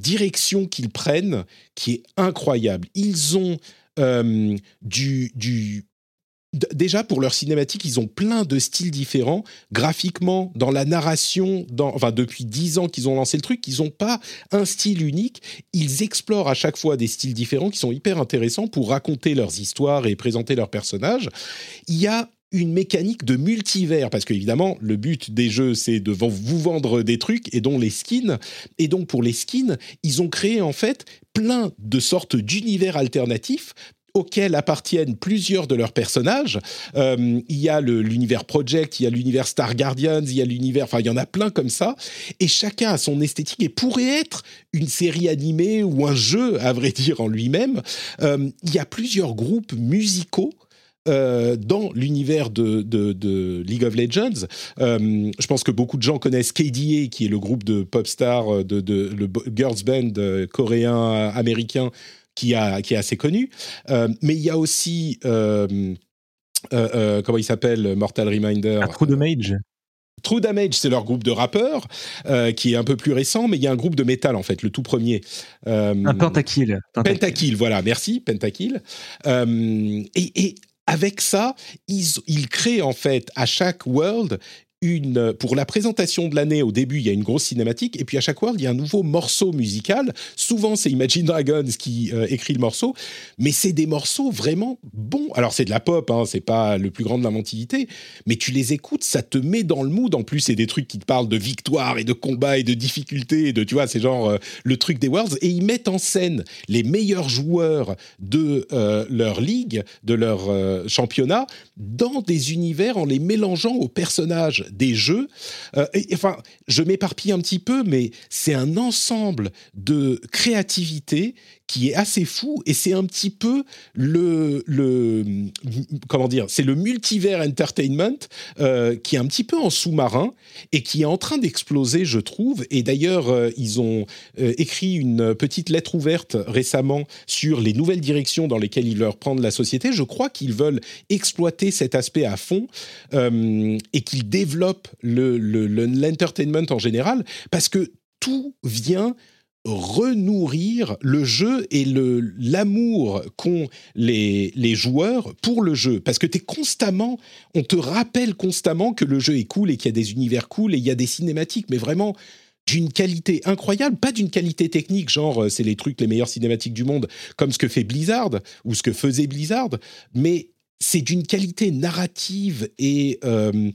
direction qu'ils prennent qui est incroyable. Ils ont du, du Déjà, pour leur cinématique, ils ont plein de styles différents. Graphiquement, dans la narration, depuis dix ans qu'ils ont lancé le truc, ils n'ont pas un style unique. Ils explorent à chaque fois des styles différents qui sont hyper intéressants pour raconter leurs histoires et présenter leurs personnages. Il y a une mécanique de multivers, parce qu'évidemment, le but des jeux, c'est de vous vendre des trucs, et dont les skins. Et donc, pour les skins, ils ont créé en fait plein de sortes d'univers alternatifs auxquels appartiennent plusieurs de leurs personnages. Euh, il y a l'univers Project, il y a l'univers Star Guardians, il y a l'univers, enfin il y en a plein comme ça, et chacun a son esthétique et pourrait être une série animée ou un jeu, à vrai dire, en lui-même. Euh, il y a plusieurs groupes musicaux euh, dans l'univers de, League of Legends. je pense que beaucoup de gens connaissent KDA, qui est le groupe de pop stars, de, le girls band coréen américain qui, a, qui est assez connu. Euh, mais il y a aussi, euh, euh, comment il s'appelle, Mortal Reminder True Damage. True Damage, c'est leur groupe de rappeurs, qui est un peu plus récent, mais il y a un groupe de métal, en fait, le tout premier. un Pentakill. Pentakill, voilà, merci, Pentakill. Et, et, avec ça, ils, ils, créent, en fait, à chaque world, une, pour la présentation de l'année, au début, il y a une grosse cinématique, et puis à chaque world, il y a un nouveau morceau musical. Souvent, c'est Imagine Dragons qui euh, écrit le morceau, mais c'est des morceaux vraiment bons. Alors, c'est de la pop, hein, c'est pas le plus grand de l'inventivité, mais tu les écoutes, ça te met dans le mood. En plus, c'est des trucs qui te parlent de victoire et de combat et de difficulté, de, tu vois, c'est genre euh, le truc des worlds, et ils mettent en scène les meilleurs joueurs de euh, leur ligue, de leur championnat, dans des univers en les mélangeant aux personnages des jeux. Euh, enfin, je m'éparpille un petit peu, mais c'est un ensemble de créativité qui est assez fou et c'est un petit peu le, le comment dire, c'est le multivers entertainment euh, qui est un petit peu en sous-marin et qui est en train d'exploser, je trouve. Et d'ailleurs, euh, ils ont écrit une petite lettre ouverte récemment sur les nouvelles directions dans lesquelles ils veulent prendre la société. Je crois qu'ils veulent exploiter cet aspect à fond et qu'ils développent développe l'entertainment le, en général, parce que tout vient renourrir le jeu et l'amour qu'ont les, les joueurs pour le jeu. Parce que tu es constamment, on te rappelle constamment que le jeu est cool et qu'il y a des univers cool et il y a des cinématiques, mais vraiment d'une qualité incroyable, pas d'une qualité technique, genre euh, c'est les trucs les meilleurs cinématiques du monde, comme ce que fait Blizzard ou ce que faisait Blizzard, mais c'est d'une qualité narrative et euh,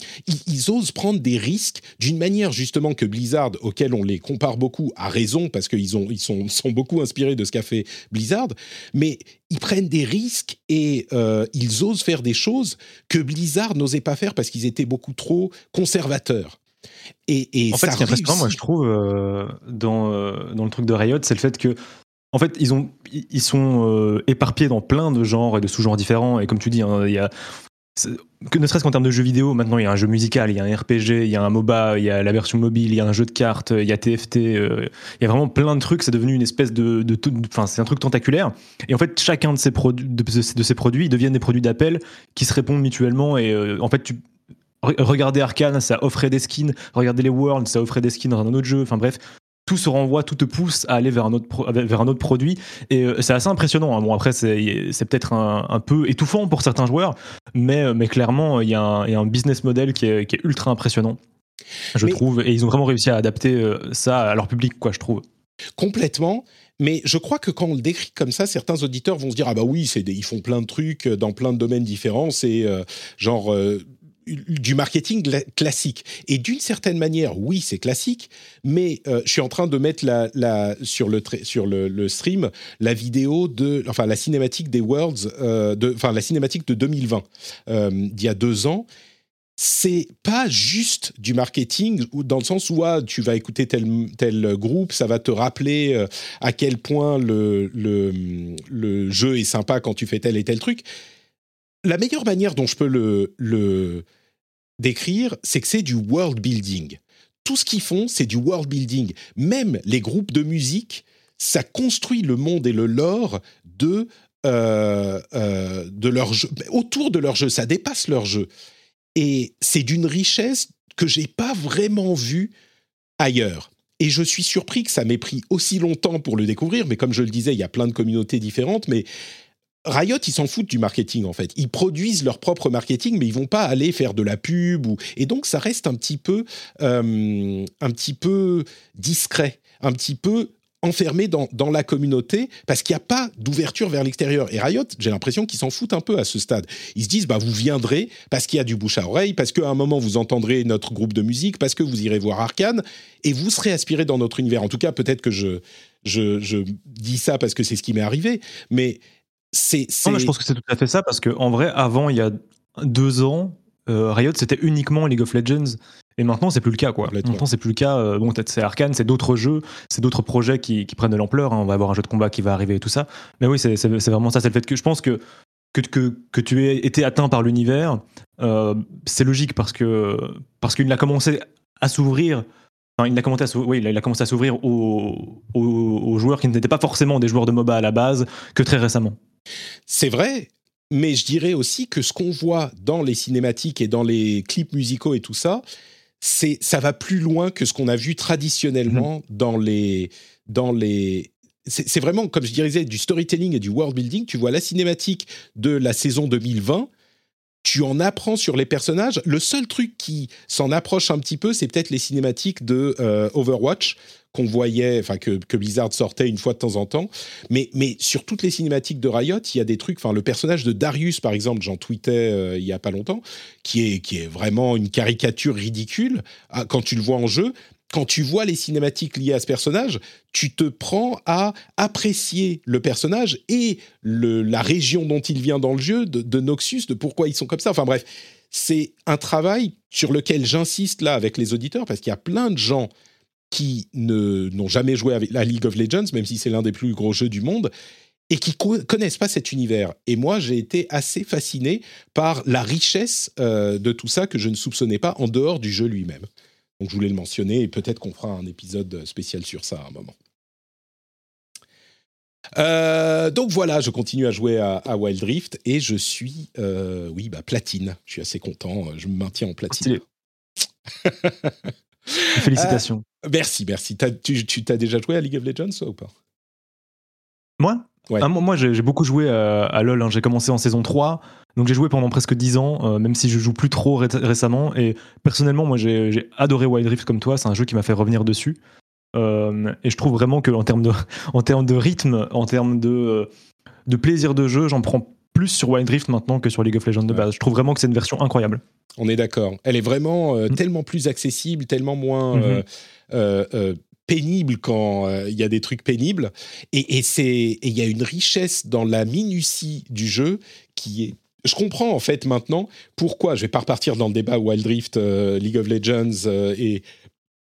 ils, osent prendre des risques d'une manière justement que Blizzard, auquel on les compare beaucoup, a raison parce qu'ils ont, ils sont, sont beaucoup inspirés de ce qu'a fait Blizzard, mais ils prennent des risques et euh, ils osent faire des choses que Blizzard n'osait pas faire parce qu'ils étaient beaucoup trop conservateurs. Et, et en fait, ce qui est impressionnant, moi, je trouve, euh, dans, dans le truc de Riot, c'est le fait que en fait, ils, ont, ils sont euh, éparpillés dans plein de genres et de sous-genres différents. Et comme tu dis, hein, y a que ne serait-ce qu'en termes de jeux vidéo, maintenant il y a un jeu musical, il y a un RPG, il y a un MOBA, il y a la version mobile, il y a un jeu de cartes, il y a TFT, euh, il y a vraiment plein de trucs. C'est devenu une espèce de, enfin c'est un truc tentaculaire. Et en fait, chacun de ces produits, de, ils deviennent des produits d'appel qui se répondent mutuellement. Et euh, en fait, tu regardez Arkane, ça offrait des skins. Regardez les Worlds, ça offrait des skins dans un autre jeu. Enfin bref, tout se renvoie, tout te pousse à aller vers un autre, vers un autre produit. Et euh, c'est assez impressionnant. Hein. Bon, après, c'est peut-être un, peu étouffant pour certains joueurs, mais, euh, mais clairement, il y, a un business model qui est, ultra impressionnant, je trouve. Et ils ont vraiment réussi à adapter euh, ça à leur public, quoi, je trouve. Complètement. Mais je crois que quand on le décrit comme ça, certains auditeurs vont se dire ah bah oui, c'est ils font plein de trucs dans plein de domaines différents. C'est genre du marketing classique. Et d'une certaine manière, oui, c'est classique, mais euh, je suis en train de mettre la, sur, le, sur le, stream la vidéo de, enfin la cinématique des Worlds, euh, de, enfin la cinématique de 2020, euh, d'il y a deux ans. C'est pas juste du marketing dans le sens où ah, tu vas écouter tel, tel groupe, ça va te rappeler à quel point le, le, le jeu est sympa quand tu fais tel et tel truc la meilleure manière dont je peux le, décrire, c'est que c'est du world building. Tout ce qu'ils font, c'est du world building. Même les groupes de musique, ça construit le monde et le lore de, euh, euh, de leur jeu, autour de leur jeu. Ça dépasse leur jeu. Et c'est d'une richesse que j'ai pas vraiment vue ailleurs. et je suis surpris que ça m'ait pris aussi longtemps pour le découvrir, mais comme je le disais, il y a plein de communautés différentes, mais Riot, ils s'en foutent du marketing en fait. Ils produisent leur propre marketing, mais ils vont pas aller faire de la pub ou et donc ça reste un petit peu, euh, un petit peu discret, un petit peu enfermé dans, dans la communauté parce qu'il n'y a pas d'ouverture vers l'extérieur. Et Riot, j'ai l'impression qu'ils s'en foutent un peu à ce stade. Ils se disent, bah, vous viendrez parce qu'il y a du bouche à oreille, parce qu'à un moment, vous entendrez notre groupe de musique, parce que vous irez voir Arkane, et vous serez aspiré dans notre univers. En tout cas, peut-être que je, je, je dis ça parce que c'est ce qui m'est arrivé, mais c'est... Non, mais je pense que c'est tout à fait ça, parce qu'en vrai, avant, il y a deux ans, euh, Riot, c'était uniquement League of Legends. Et maintenant, c'est plus le cas, quoi. Maintenant, c'est plus le cas. Euh, bon, peut-être c'est Arkane, c'est d'autres jeux, c'est d'autres projets qui, qui prennent de l'ampleur. hein. On va avoir un jeu de combat qui va arriver et tout ça. Mais oui, c'est vraiment ça. C'est le fait que je pense que que, que, que tu aies été atteint par l'univers, euh, c'est logique parce que parce qu'il a commencé à s'ouvrir. Enfin, il a commencé à s'ouvrir, oui, il a, il a commencé à s'ouvrir aux, aux, aux joueurs qui n'étaient pas forcément des joueurs de MOBA à la base que très récemment. C'est vrai, mais je dirais aussi que ce qu'on voit dans les cinématiques et dans les clips musicaux et tout ça, c'est ça va plus loin que ce qu'on a vu traditionnellement dans les dans les c'est vraiment comme je dirais du storytelling et du world building. Tu vois la cinématique de la saison 2020. Tu en apprends sur les personnages. Le seul truc qui s'en approche un petit peu, c'est peut-être les cinématiques de euh, Overwatch qu'on voyait, enfin que, Blizzard sortait une fois de temps en temps. Mais, mais sur toutes les cinématiques de Riot, il y a des trucs. Enfin, le personnage de Darius, par exemple, j'en tweetais euh, il y a pas longtemps, qui est, qui est vraiment une caricature ridicule ah, quand tu le vois en jeu. Quand tu vois les cinématiques liées à ce personnage, tu te prends à apprécier le personnage et la région dont il vient dans le jeu, de, Noxus, de pourquoi ils sont comme ça. Enfin bref, c'est un travail sur lequel j'insiste là avec les auditeurs, parce qu'il y a plein de gens qui n'ont jamais joué avec la League of Legends, même si c'est l'un des plus gros jeux du monde, et qui co- connaissent pas cet univers. Et moi, j'ai été assez fasciné par la richesse euh, de tout ça que je ne soupçonnais pas en dehors du jeu lui-même. Donc, je voulais le mentionner, et peut-être qu'on fera un épisode spécial sur ça à un moment. Euh, donc voilà, je continue à jouer à, à Wild Rift et je suis, euh, oui, bah platine. Je suis assez content. Je me maintiens en platine. <laughs> Félicitations. Merci, merci. T'as- tu tu t'as déjà joué à League of Legends ou pas? Moi? Ouais. Ah, Moi, j'ai beaucoup joué à, à LoL. hein. J'ai commencé en saison 3. Donc j'ai joué pendant presque 10 ans, euh, même si je joue plus trop ré- récemment. Et personnellement, moi, j'ai adoré Wild Rift comme toi. C'est un jeu qui m'a fait revenir dessus. Euh, et je trouve vraiment que en termes de, <laughs> en termes de rythme, en termes de, euh, de plaisir de jeu, j'en prends plus sur Wild Rift maintenant que sur League of Legends de Ouais. base. Je trouve vraiment que c'est une version incroyable. On est d'accord. Elle est vraiment euh, Mm. tellement plus accessible, tellement moins Mhm. euh, euh, euh, pénible quand euh, il y a des trucs pénibles. Et, et c'est il y a une richesse dans la minutie du jeu qui est. Je comprends en fait maintenant pourquoi. Je vais pas repartir dans le débat Wild Rift, euh, League of Legends euh, et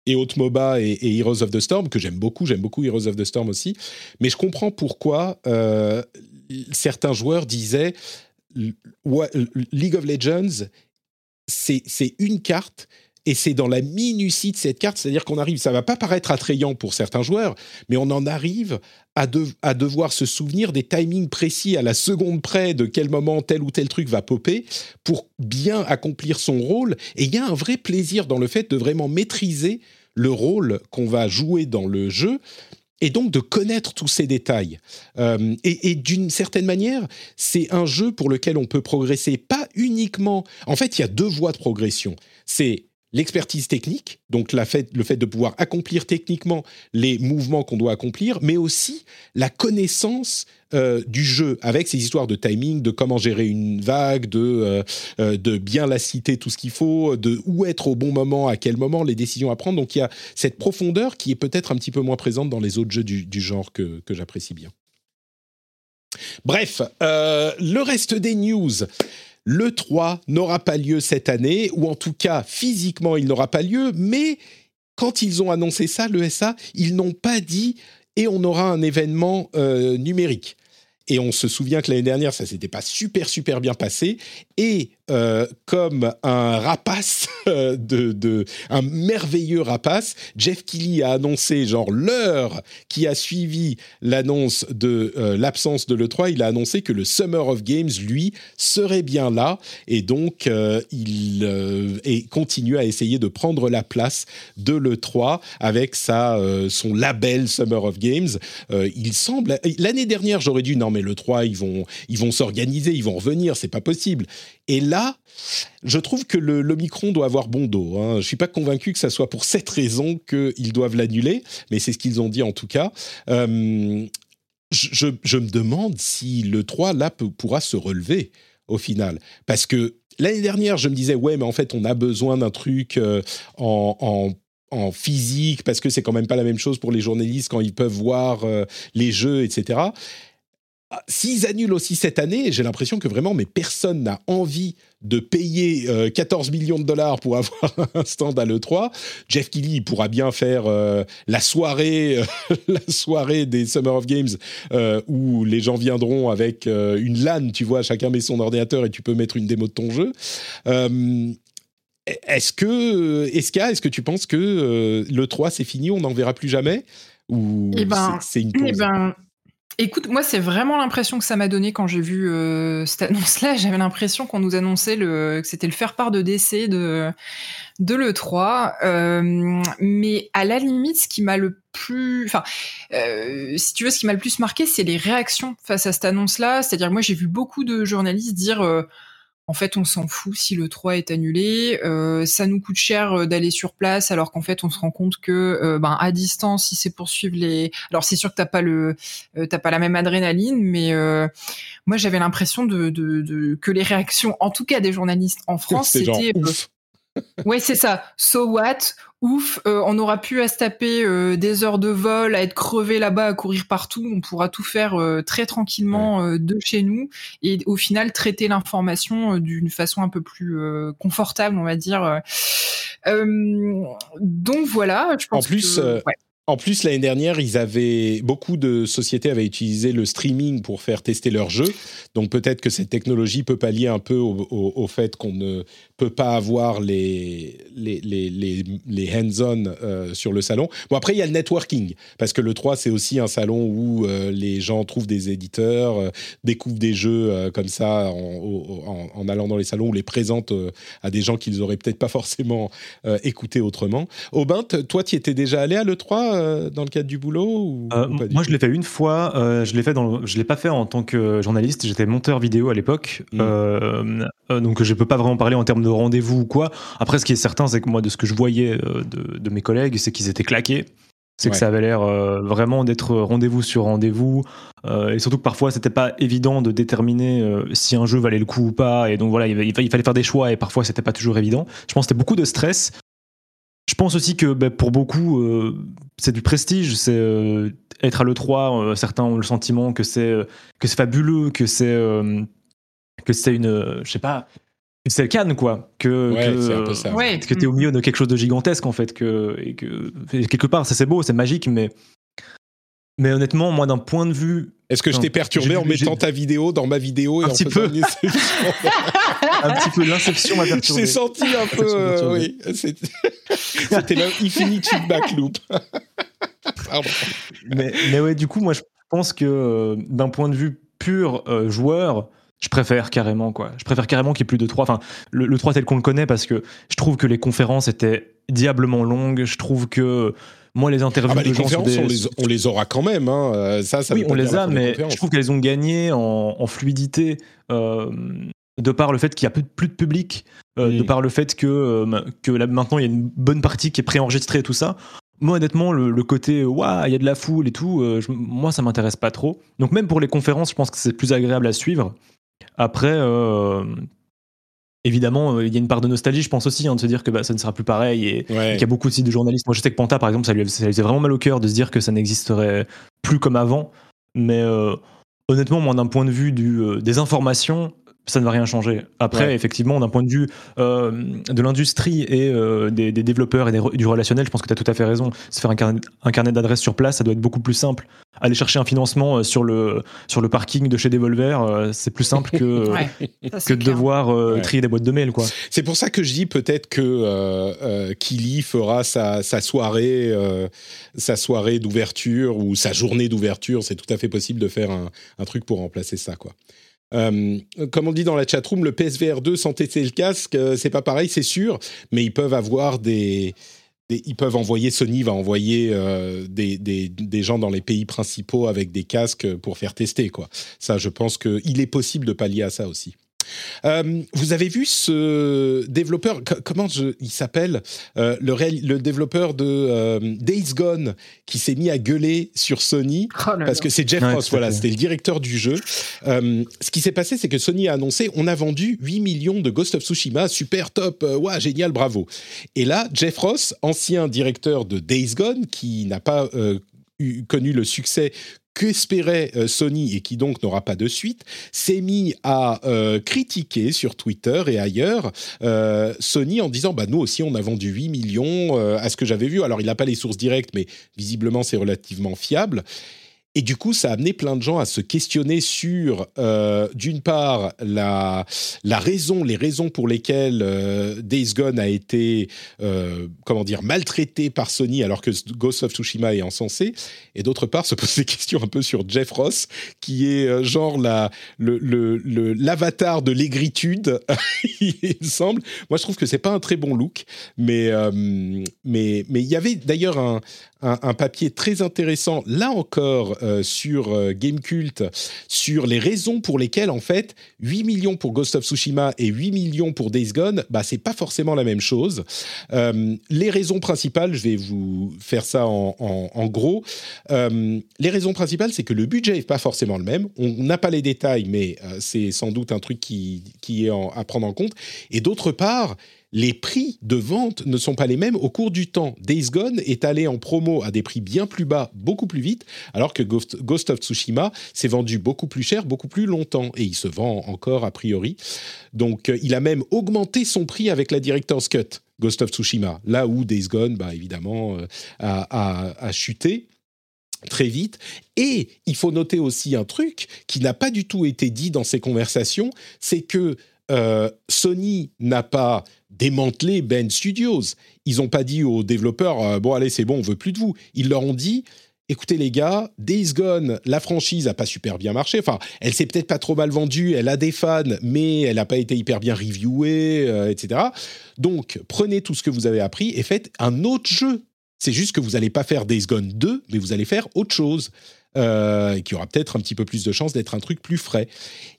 et autres MOBA et, et Heroes of the Storm que j'aime beaucoup. J'aime beaucoup Heroes of the Storm aussi. Mais je comprends pourquoi certains joueurs disaient League of Legends c'est une carte et c'est dans la minutie de cette carte, c'est-à-dire qu'on arrive, ça va pas paraître attrayant pour certains joueurs, mais on en arrive à, de- à devoir se souvenir des timings précis à la seconde près de quel moment tel ou tel truc va popper pour bien accomplir son rôle. Et il y a un vrai plaisir dans le fait de vraiment maîtriser le rôle qu'on va jouer dans le jeu et donc de connaître tous ces détails. Euh, et et d'une certaine manière, c'est un jeu pour lequel on peut progresser, pas uniquement... En fait, il y a deux voies de progression. C'est l'expertise technique, donc le fait de pouvoir accomplir techniquement les mouvements qu'on doit accomplir, mais aussi la connaissance euh, du jeu, avec ces histoires de timing, de comment gérer une vague, de, euh, euh, de bien la citer tout ce qu'il faut, de où être au bon moment, à quel moment, les décisions à prendre. Donc il y a cette profondeur qui est peut-être un petit peu moins présente dans les autres jeux du, genre que, que j'apprécie bien. Bref, le reste des news. Le 3 n'aura pas lieu cette année, ou en tout cas physiquement il n'aura pas lieu, mais quand ils ont annoncé ça, le SA, ils n'ont pas dit et on aura un événement euh, numérique. Et on se souvient que l'année dernière, ça s'était pas super super bien passé. Et euh, comme un rapace <laughs> de, un merveilleux rapace. Jeff Kelly a annoncé genre l'heure qui a suivi l'annonce de euh, l'absence de l'E3. Il a annoncé que le Summer of Games, lui, serait bien là et donc euh, il et continue à essayer de prendre la place de l'E3 avec sa son label Summer of Games. il semble l'année dernière j'aurais dû non mais l'E3 ils vont ils vont s'organiser, ils vont revenir, c'est pas possible. Et là, je trouve que le, Micron doit avoir bon dos. Hein. Je suis pas convaincu que ça soit pour cette raison qu'ils doivent l'annuler, mais c'est ce qu'ils ont dit en tout cas. Euh, je, me demande si le 3 là pourra se relever au final, parce que l'année dernière, je me disais ouais, mais en fait, on a besoin d'un truc euh, en, physique parce que c'est quand même pas la même chose pour les journalistes quand ils peuvent voir euh, les jeux, etc. Ah, s'ils annulent aussi cette année, j'ai l'impression que vraiment, mais personne n'a envie de payer 14 euh, millions de dollars pour avoir <laughs> un stand à l'E3. Jeff Keighley pourra bien faire euh, la soirée, euh, <laughs> la soirée des Summer of Games où les gens viendront avec une LAN, tu vois, chacun met son ordinateur et tu peux mettre une démo de ton jeu. est-ce que, est-ce, est-ce que tu penses que l'E3 c'est fini, on n'en verra plus jamais? Ou eh ben, c'est, une pause eh ben, Écoute, moi, c'est vraiment l'impression que ça m'a donné quand j'ai vu euh, cette annonce-là. <laughs> J'avais l'impression qu'on nous annonçait que c'était le faire-part de décès de, de l'E3. Euh, mais à la limite, ce qui m'a le plus, enfin, euh, si tu veux, ce qui m'a le plus marqué, c'est les réactions face à cette annonce-là. C'est-à-dire, moi, j'ai vu beaucoup de journalistes dire en fait, on s'en fout si le 3 est annulé. Euh, ça nous coûte cher euh, d'aller sur place, alors qu'en fait, on se rend compte que, euh, ben, à distance, si c'est poursuivre les. Alors, c'est sûr que t'as pas le, t'as pas la même adrénaline, mais moi, j'avais l'impression de, de, que les réactions, en tout cas des journalistes en <laughs> France, c'était. Ouais, c'est ça. So what? Ouf, euh, on aura pu à se taper euh, des heures de vol, à être crevé là-bas, à courir partout. On pourra tout faire euh, très tranquillement de chez nous et au final traiter l'information d'une façon un peu plus confortable, on va dire. donc voilà, je pense. En plus, que, en plus, l'année dernière, ils avaient beaucoup de sociétés avaient utilisé le streaming pour faire tester leurs jeux. Donc peut-être que cette technologie peut pallier un peu au, fait qu'on ne peut pas avoir les les, les, les, hands-on euh, sur le salon. Bon après, il y a le networking parce que le 3 c'est aussi un salon où euh, les gens trouvent des éditeurs, euh, découvrent des jeux comme ça en, en, allant dans les salons ou les présentent à des gens qu'ils auraient peut-être pas forcément écouté autrement. Aubin, toi, tu étais déjà allé à le 3 euh, dans le cadre du boulot Moi, je l'ai fait une fois. Je l'ai fait dans. Je l'ai pas fait en tant que journaliste. J'étais monteur vidéo à l'époque, mm. donc je peux pas vraiment parler en termes de rendez-vous ou quoi. Après, ce qui est certain, c'est que moi, de ce que je voyais de, mes collègues, c'est qu'ils étaient claqués. C'est que ça avait l'air vraiment d'être rendez-vous sur rendez-vous, et surtout que parfois c'était pas évident de déterminer si un jeu valait le coup ou pas, et donc voilà, il, il fallait faire des choix, et parfois c'était pas toujours évident. Je pense que c'était beaucoup de stress, je pense aussi que bah, pour beaucoup, euh, c'est du prestige. C'est euh, être à l'E3. Euh, certains ont le sentiment que c'est que c'est fabuleux, que c'est que c'est une, je sais pas, c'est le Cannes quoi. Que ouais, que, que es au milieu de quelque chose de gigantesque en fait. Que et que quelque part, ça c'est beau, c'est magique, mais mais honnêtement, moi, d'un point de vue. Est-ce que je t'ai perturbé en mettant ta vidéo dans ma vidéo et un en petit peu. <laughs> <laughs> un petit peu l'inception m'a perturbé. J'ai senti un peu. Euh, oui, c'était l'infinite feedback loop. <laughs> Pardon. Mais, mais ouais, du coup, moi, je pense que euh, d'un point de vue pur euh, joueur, je préfère carrément quoi. Je préfère carrément qu'il y ait plus de 3. Enfin, le, le 3 tel qu'on le connaît parce que je trouve que les conférences étaient diablement longues. Je trouve que moi, les interviews ah bah, les conférences, on, les, aura quand même. Hein. Euh, ça, ça oui, on les a, mais je trouve qu'elles ont gagné en, fluidité euh, de par le fait qu'il y a plus de public, euh, de par le fait que, que là, maintenant il y a une bonne partie qui est préenregistrée et tout ça. Moi, honnêtement, le, côté waouh, il y a de la foule et tout, moi, ça m'intéresse pas trop. Donc, même pour les conférences, je pense que c'est plus agréable à suivre. Après, évidemment, euh, il y a une part de nostalgie, je pense aussi, hein, de se dire que bah, ça ne sera plus pareil et, qu'il y a beaucoup aussi de journalistes. Moi, je sais que Panta, par exemple, ça lui, faisait vraiment mal au cœur de se dire que ça n'existerait plus comme avant. Mais euh, honnêtement, moi, d'un point de vue du, euh, des informations, ça ne va rien changer. Après, Ouais. effectivement, d'un point de vue euh, de l'industrie et euh, des, des développeurs et des du relationnel, je pense que tu as tout à fait raison. Se faire un carnet, carnet d'adresses sur place, ça doit être beaucoup plus simple. Aller chercher un financement euh, sur le, sur le parking de chez Devolver, euh, c'est plus simple que, <laughs> Ouais, que de devoir euh, Ouais. trier des boîtes de mail. Quoi. C'est pour ça que je dis peut-être que euh, euh, Kili fera sa, sa soirée, euh, sa soirée d'ouverture ou sa journée d'ouverture. C'est tout à fait possible de faire un, un truc pour remplacer ça, quoi. Euh, comme on dit dans la chatroom, le PSVR 2 sans tester le casque, euh, c'est pas pareil, c'est sûr, mais ils peuvent avoir des, ils peuvent envoyer Sony va envoyer euh, des, des, des gens dans les pays principaux avec des casques pour faire tester quoi. Ça, je pense qu'il est possible de pallier à ça aussi. Euh, vous avez vu ce développeur, co- comment je- il s'appelle Euh, le, développeur de euh, Days Gone qui s'est mis à gueuler sur Sony Oh parce que c'est Jeff Ouais, Ross, voilà, c'était le directeur du jeu. Euh, ce qui s'est passé, c'est que Sony a annoncé on a vendu 8 millions de Ghost of Tsushima, super top, euh, ouais, génial, bravo. Et là, Jeff Ross, ancien directeur de Days Gone, qui n'a pas euh, connu le succès qu'espérait euh, Sony et qui donc n'aura pas de suite, s'est mis à euh, critiquer sur Twitter et ailleurs euh, Sony en disant bah nous aussi on a vendu 8 millions à ce que j'avais vu. Alors il n'a pas les sources directes, mais visiblement c'est relativement fiable. Et du coup, ça a amené plein de gens à se questionner sur, euh, d'une part, la, raison, les raisons pour lesquelles euh, Days Gone a été, euh, comment dire, maltraité par Sony alors que Ghost of Tsushima est encensé, et d'autre part, se poser des <laughs> questions un peu sur Jeff Ross, qui est euh, genre la, l'avatar de l'aigritude, <laughs> il semble. Moi, je trouve que c'est pas un très bon look, mais mais mais il y avait d'ailleurs un, un, papier très intéressant, là encore, euh, sur euh, Gamecult, sur les raisons pour lesquelles, en fait, 8 millions pour Ghost of Tsushima et 8 millions pour Days Gone, bah, c'est pas forcément la même chose. Euh, les raisons principales, je vais vous faire ça en, gros. Euh, les raisons principales, c'est que le budget n'est pas forcément le même. On n'a pas les détails, mais c'est sans doute un truc qui, qui est à prendre en compte. Et d'autre part, les prix de vente ne sont pas les mêmes au cours du temps. Days Gone est allé en promo à des prix bien plus bas, beaucoup plus vite, alors que Ghost, of Tsushima s'est vendu beaucoup plus cher, beaucoup plus longtemps, et il se vend encore a priori. Donc euh, il a même augmenté son prix avec la Director's Cut, Ghost of Tsushima, là où Days Gone, bah, évidemment, euh, a chuté très vite. Et il faut noter aussi un truc qui n'a pas du tout été dit dans ces conversations, c'est que euh, Sony n'a pas démantelé Ben Studios. Ils n'ont pas dit aux développeurs euh, bon allez c'est bon on veut plus de vous. Ils leur ont dit écoutez les gars, Days Gone, la franchise a pas super bien marché. Enfin, elle s'est peut-être pas trop mal vendue, elle a des fans, mais elle n'a pas été hyper bien reviewée, euh, etc. Donc prenez tout ce que vous avez appris et faites un autre jeu. C'est juste que vous n'allez pas faire Days Gone 2, mais vous allez faire autre chose. Euh, qui aura peut-être un petit peu plus de chances d'être un truc plus frais.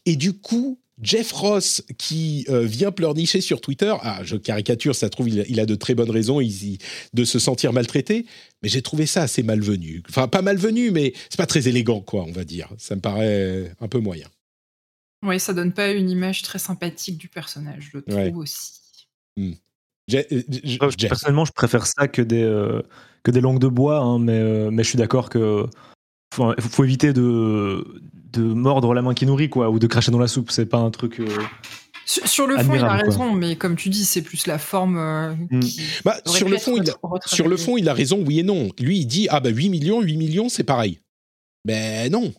Et du coup, Jeff Ross, qui euh, vient pleurnicher sur Twitter, ah, je caricature, ça trouve, il a, il a de très bonnes raisons il- il- de se sentir maltraité, mais j'ai trouvé ça assez malvenu. Enfin, pas malvenu, mais c'est pas très élégant, quoi, on va dire. Ça me paraît un peu moyen. Oui, ça donne pas une image très sympathique du personnage, je trouve Ouais. aussi. Je- euh, je-. Personnellement, je préfère ça que des, euh, que des langues de bois, hein, mais, euh, mais je suis d'accord que faut, faut éviter de, de mordre la main qui nourrit, quoi, ou de cracher dans la soupe. C'est pas un truc. euh, Sur, sur le fond, il a quoi. raison, mais comme tu dis, c'est plus la forme euh, Mm. qui Bah, sur le, fond, il a, sur le fond, il a raison, oui et non. Lui, il dit Ah, bah 8 millions, 8 millions, c'est pareil. Ben non.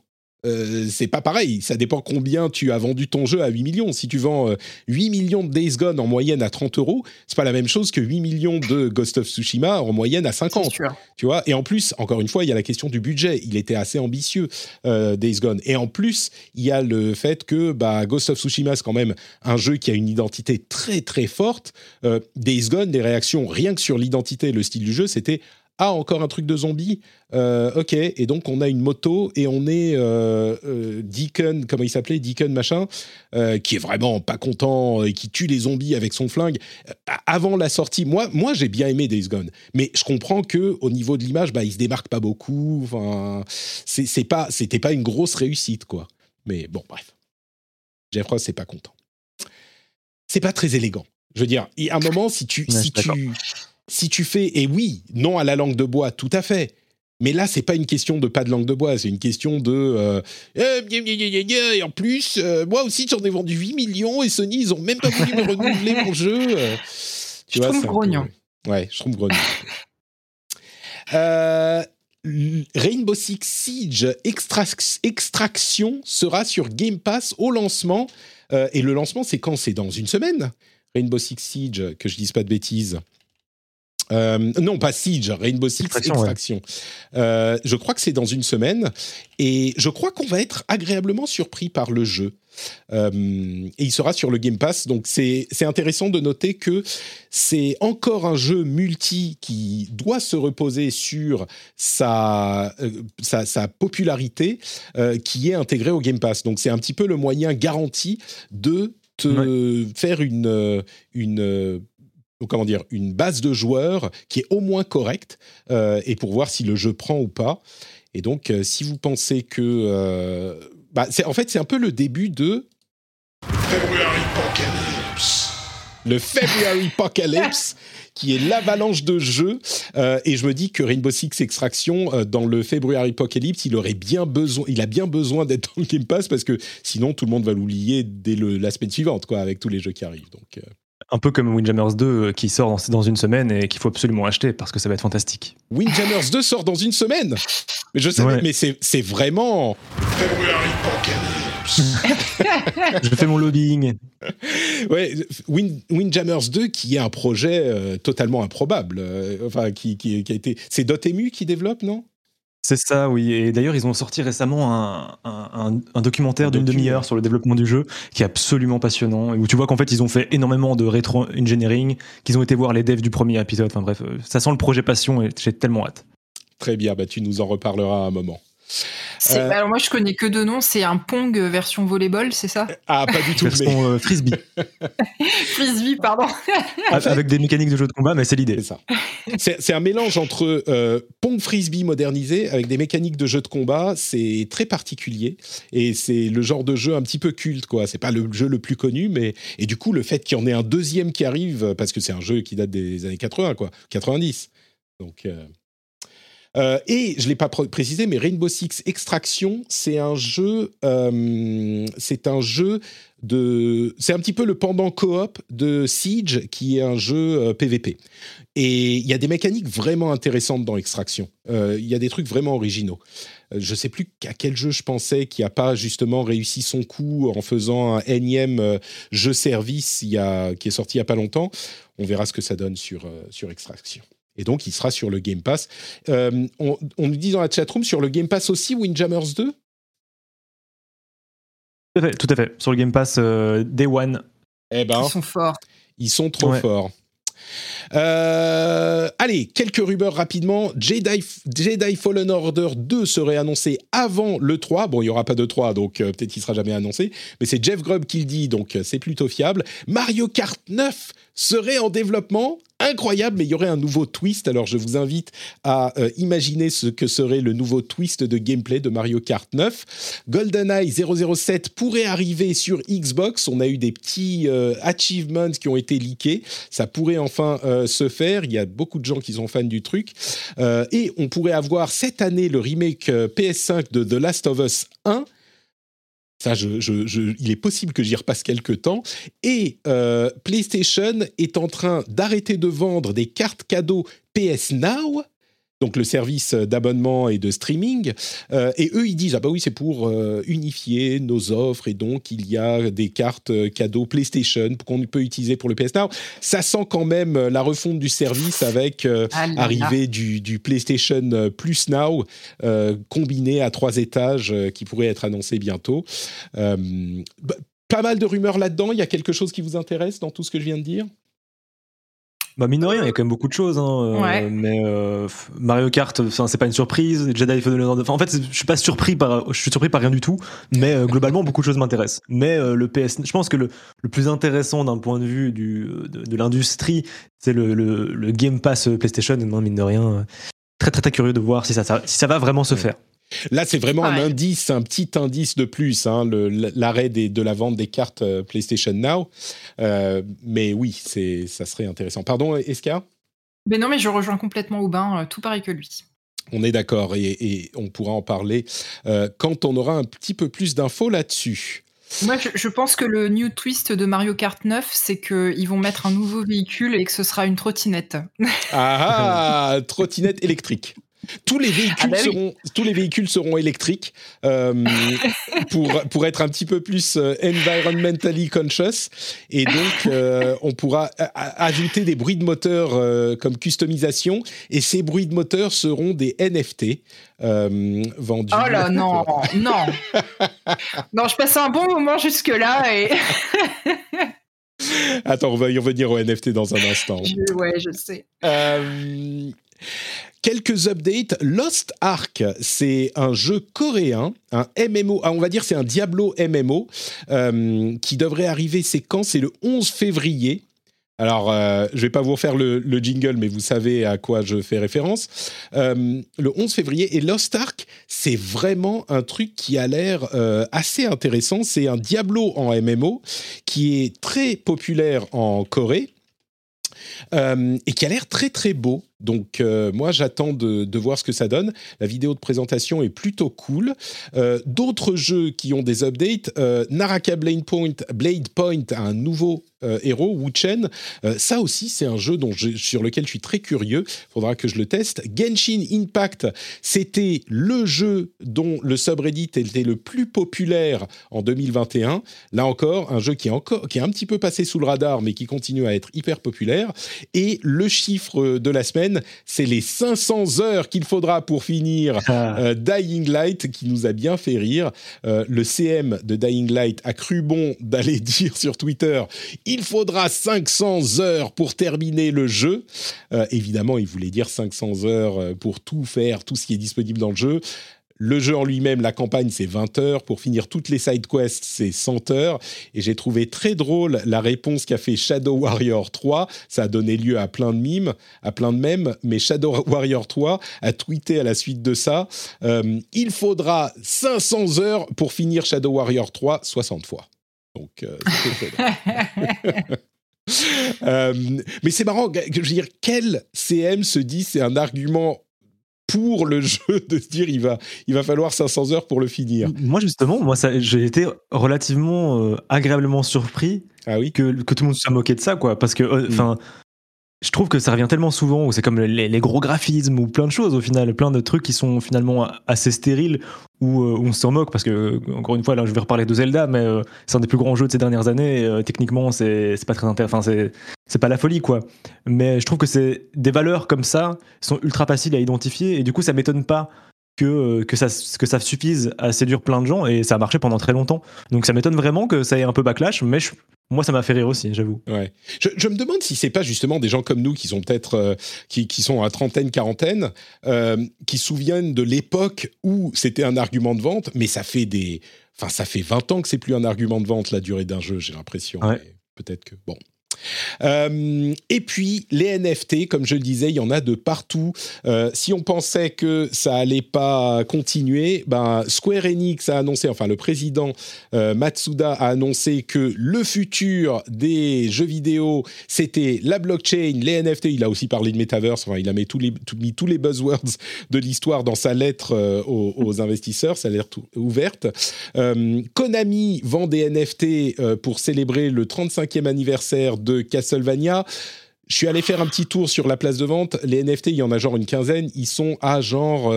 Euh, c'est pas pareil. Ça dépend combien tu as vendu ton jeu à 8 millions. Si tu vends euh, 8 millions de Days Gone en moyenne à 30 euros, c'est pas la même chose que 8 millions de Ghost of Tsushima en moyenne à C'est 50. sûr. Tu vois? Et en plus, encore une fois, il y a la question du budget. Il était assez ambitieux, euh, Days Gone. Et en plus, il y a le fait que bah, Ghost of Tsushima, c'est quand même un jeu qui a une identité très très forte. Euh, Days Gone, les réactions, rien que sur l'identité et le style du jeu, c'était ah, encore un truc de zombie Euh, Ok, et donc on a une moto et on est euh, euh, Deacon, comment il s'appelait Deacon machin, qui est vraiment pas content et qui tue les zombies avec son flingue. Avant la sortie, moi, moi j'ai bien aimé Days Gone, mais je comprends que au niveau de l'image, bah, il se démarque pas beaucoup. Enfin, c'est c'est pas, c'était pas une grosse réussite, quoi. Mais bon, bref. Jeff Ross, c'est pas content. C'est pas très élégant. Je veux dire, il y a un moment, si tu, Ouais, si tu, si tu fais, et oui, non à la langue de bois, tout à fait. Mais là, c'est pas une question de pas de langue de bois, c'est une question de. Euh, eh, et en plus, euh, moi aussi, j'en ai vendu 8 millions et Sony, ils ont même pas voulu me renouveler mon jeu. Euh, tu je vois, trouve grognon. Ouais, je trouve grognon. Euh, Rainbow Six Siege Extraction sera sur Game Pass au lancement. et le lancement, c'est quand? C'est dans une semaine Rainbow Six Siege, que je dise pas de bêtises. Euh, non, pas Siege, Rainbow Six Extraction. Euh, je crois que c'est dans une semaine et je crois qu'on va être agréablement surpris par le jeu. Euh, et il sera sur le Game Pass, donc c'est intéressant de noter que c'est encore un jeu multi qui doit se reposer sur sa, sa, popularité qui est intégré au Game Pass. Donc c'est un petit peu le moyen garanti de te faire une, une comment dire, une base de joueurs qui est au moins correcte euh, et pour voir si le jeu prend ou pas. Et donc, euh, si vous pensez que, euh, bah, en fait, c'est un peu le début de February Apocalypse. Le February Apocalypse, <laughs> qui est l'avalanche de jeux. et je me dis que Rainbow Six Extraction, dans le February Apocalypse, il aurait bien besoin, il a bien besoin d'être dans le Game Pass parce que sinon tout le monde va l'oublier dès la semaine suivante, quoi, avec tous les jeux qui arrivent. Donc un peu comme Windjammers 2 euh, qui sort dans, une semaine et qu'il faut absolument acheter parce que ça va être fantastique. Windjammers 2 sort dans une semaine Mais je sais, mais c'est vraiment. je fais mon lobbying. Ouais, Windjammers 2 qui est un projet euh, totalement improbable. Euh, enfin, qui, qui, a été. C'est Dotemu qui développe, non? C'est ça, oui. Et d'ailleurs, ils ont sorti récemment un, documentaire d'une demi-heure sur le développement du jeu qui est absolument passionnant. Où tu vois qu'en fait, ils ont fait énormément de rétro-engineering, qu'ils ont été voir les devs du premier épisode. Enfin bref, euh, ça sent le projet passion et j'ai tellement hâte. Très bien, bah, tu nous en reparleras à un moment. Euh, alors moi je connais que deux noms, c'est un Pong version volleyball, c'est ça? Ah pas du tout. Version euh, frisbee. <laughs> frisbee, pardon. Avec des mécaniques de jeu de combat, mais c'est l'idée. C'est C'est un mélange entre euh, Pong frisbee modernisé avec des mécaniques de jeu de combat. C'est très particulier et c'est le genre de jeu un petit peu culte quoi. C'est pas le jeu le plus connu, mais et du coup le fait qu'il y en ait un deuxième qui arrive parce que c'est un jeu qui date des années 80 quoi, 90. Donc euh, et je l'ai pas précisé, mais Rainbow Six Extraction, c'est un jeu, euh, c'est un jeu de, c'est un petit peu le pendant coop de Siege, qui est un jeu PVP. Euh, et il y a des mécaniques vraiment intéressantes dans Extraction. Il y a des trucs vraiment originaux. Je sais plus à quel jeu je pensais qui a pas justement réussi son coup en faisant un énième jeu service qui est sorti il y a pas longtemps. On verra ce que ça donne sur sur Extraction. Et donc, il sera sur le Game Pass. Euh, on, nous dit dans la chatroom sur le Game Pass aussi Windjammers 2 tout à, fait, tout à fait. Sur le Game Pass euh, Day One. Eh ben, ils sont forts. Ils sont trop forts. Euh, allez, quelques rumeurs rapidement. Jedi, Jedi, Fallen Order 2 serait annoncé avant le 3. Bon, il n'y aura pas de 3, donc peut-être qu'il sera jamais annoncé. Mais c'est Jeff Grubb qui le dit, donc c'est plutôt fiable. Mario Kart 9 serait en développement incroyable, mais il y aurait un nouveau twist. Alors je vous invite à euh, imaginer ce que serait le nouveau twist de gameplay de Mario Kart 9. GoldenEye 007 pourrait arriver sur Xbox. On a eu des petits euh, achievements qui ont été leakés. Ça pourrait enfin euh, se faire. Il y a beaucoup de gens qui sont fans du truc. et on pourrait avoir cette année le remake PS5 de The Last of Us 1 il est possible que j'y repasse quelques temps. Et euh, PlayStation est en train d'arrêter de vendre des cartes cadeaux PS Now donc le service d'abonnement et de streaming. Euh, et eux, ils disent, ah bah oui, c'est pour euh, unifier nos offres, et donc il y a des cartes euh, cadeaux PlayStation qu'on peut utiliser pour le PS Now. Ça sent quand même la refonte du service avec ah arrivée du, du, PlayStation Plus Now, combiné à trois étages, qui pourrait être annoncé bientôt. Bah, pas mal de rumeurs là-dedans. Il y a quelque chose qui vous intéresse dans tout ce que je viens de dire? Bah mine de rien, il y a quand même beaucoup de choses. Hein, euh, mais euh, Mario Kart, c'est pas une surprise. Jedi Fallen Order. En fait, je suis pas surpris par, je suis surpris par rien du tout. Mais euh, globalement, beaucoup de choses m'intéressent. Mais le PS, je pense que le, le plus intéressant d'un point de vue du, de, l'industrie, c'est le, le, Game Pass PlayStation. Et mine de rien, très, très très curieux de voir si ça, si ça va vraiment se faire. Là, c'est vraiment un indice, un petit indice de plus, hein, l'arrêt de la vente des cartes euh, PlayStation Now. Euh, mais oui, ça serait intéressant. Pardon, Eska? Mais non, mais je rejoins complètement Aubin, euh, tout pareil que lui. On est d'accord et, on pourra en parler euh, quand on aura un petit peu plus d'infos là-dessus. Moi, je, pense que le new twist de Mario Kart 9, c'est qu'ils vont mettre un nouveau véhicule et que ce sera une trottinette. Ah, <laughs> trottinette électrique. Tous les véhicules ah bah seront tous les véhicules seront électriques euh, <laughs> pour pour être un petit peu plus euh, environmentally conscious et donc euh, on pourra ajouter des bruits de moteur comme customisation et ces bruits de moteur seront des NFT vendus. Oh là <laughs> non non non je passe un bon moment jusque là et Attends, on va y revenir au NFT dans un instant. Je, ouais, je sais. Quelques updates. Lost Ark, c'est un jeu coréen, un MMO, ah, on va dire c'est un Diablo MMO, euh, qui devrait arriver, c'est quand? C'est le 11 février. Alors, euh, je vais pas vous refaire le, jingle, mais vous savez à quoi je fais référence. Euh, le 11 février, et Lost Ark, c'est vraiment un truc qui a l'air assez intéressant. C'est un Diablo en MMO qui est très populaire en Corée. et qui a l'air très très beau. Donc euh, moi j'attends de, voir ce que ça donne. La vidéo de présentation est plutôt cool. Euh, d'autres jeux qui ont des updates, euh, Naraka Blade Blade Point a un nouveau héros, Wu Chen. ça aussi c'est un jeu dont sur lequel je suis très curieux. Il faudra que je le teste. Genshin Impact, c'était le jeu dont le subreddit était le plus populaire en 2021. Là encore, un jeu qui est, encore, qui est un petit peu passé sous le radar mais qui continue à être hyper populaire. Et le chiffre de la semaine, c'est les 500 heures qu'il faudra pour finir ah. euh, Dying Light, qui nous a bien fait rire. Euh, le CM de Dying Light a cru bon d'aller <laughs> dire sur Twitter il faudra 500 heures pour terminer le jeu. Euh, évidemment, il voulait dire 500 heures pour tout faire, tout ce qui est disponible dans le jeu. Le jeu en lui-même, la campagne, c'est 20 heures. Pour finir toutes les side quests, c'est 100 heures. Et j'ai trouvé très drôle la réponse qu'a fait Shadow Warrior 3. Ça a donné lieu à plein de mimes, à plein de mèmes. Mais Shadow Warrior 3 a tweeté à la suite de ça euh, Il faudra 500 heures pour finir Shadow Warrior 3 60 fois. Donc, euh, <laughs> euh, mais c'est marrant, je veux dire, quel CM se dit c'est un argument pour le <laughs> jeu de se dire il va, il va falloir 500 heures pour le finir. Moi justement, moi j'ai été relativement euh, agréablement surpris ah oui que, que, tout le monde se moqué de ça quoi, parce que euh, mm. enfin je trouve que ça revient tellement souvent, où c'est comme les, gros graphismes ou plein de choses au final, plein de trucs qui sont finalement assez stériles, où, euh, on s'en moque, parce que, encore une fois, là je vais reparler de Zelda, mais euh, c'est un des plus grands jeux de ces dernières années, euh, techniquement c'est pas très enfin, c'est pas la folie quoi. Mais je trouve que c'est des valeurs comme ça sont ultra faciles à identifier, et du coup ça m'étonne pas que, que, ça, que ça suffise à séduire plein de gens et ça a marché pendant très longtemps. Donc ça m'étonne vraiment que ça ait un peu backlash, mais je, moi, ça m'a fait rire aussi, j'avoue. Ouais. Je, me demande si c'est pas justement des gens comme nous qui sont peut-être euh, qui, sont à trentaine, quarantaine, euh, qui se souviennent de l'époque où c'était un argument de vente, mais ça fait des, enfin, ça fait 20 ans que c'est plus un argument de vente la durée d'un jeu, j'ai l'impression. Peut-être que bon. Euh, et puis les NFT, comme je le disais, il y en a de partout. Euh, si on pensait que ça allait pas continuer, ben Square Enix a annoncé, enfin le président euh, Matsuda a annoncé que le futur des jeux vidéo, c'était la blockchain, les NFT. Il a aussi parlé de metaverse. Enfin, il a mis tous les, buzzwords de l'histoire dans sa lettre aux, investisseurs, sa lettre ouverte. Konami vend des NFT pour célébrer le 35e anniversaire de Castlevania. Je suis allé faire un petit tour sur la place de vente. Les NFT, il y en a genre une quinzaine. Ils sont à genre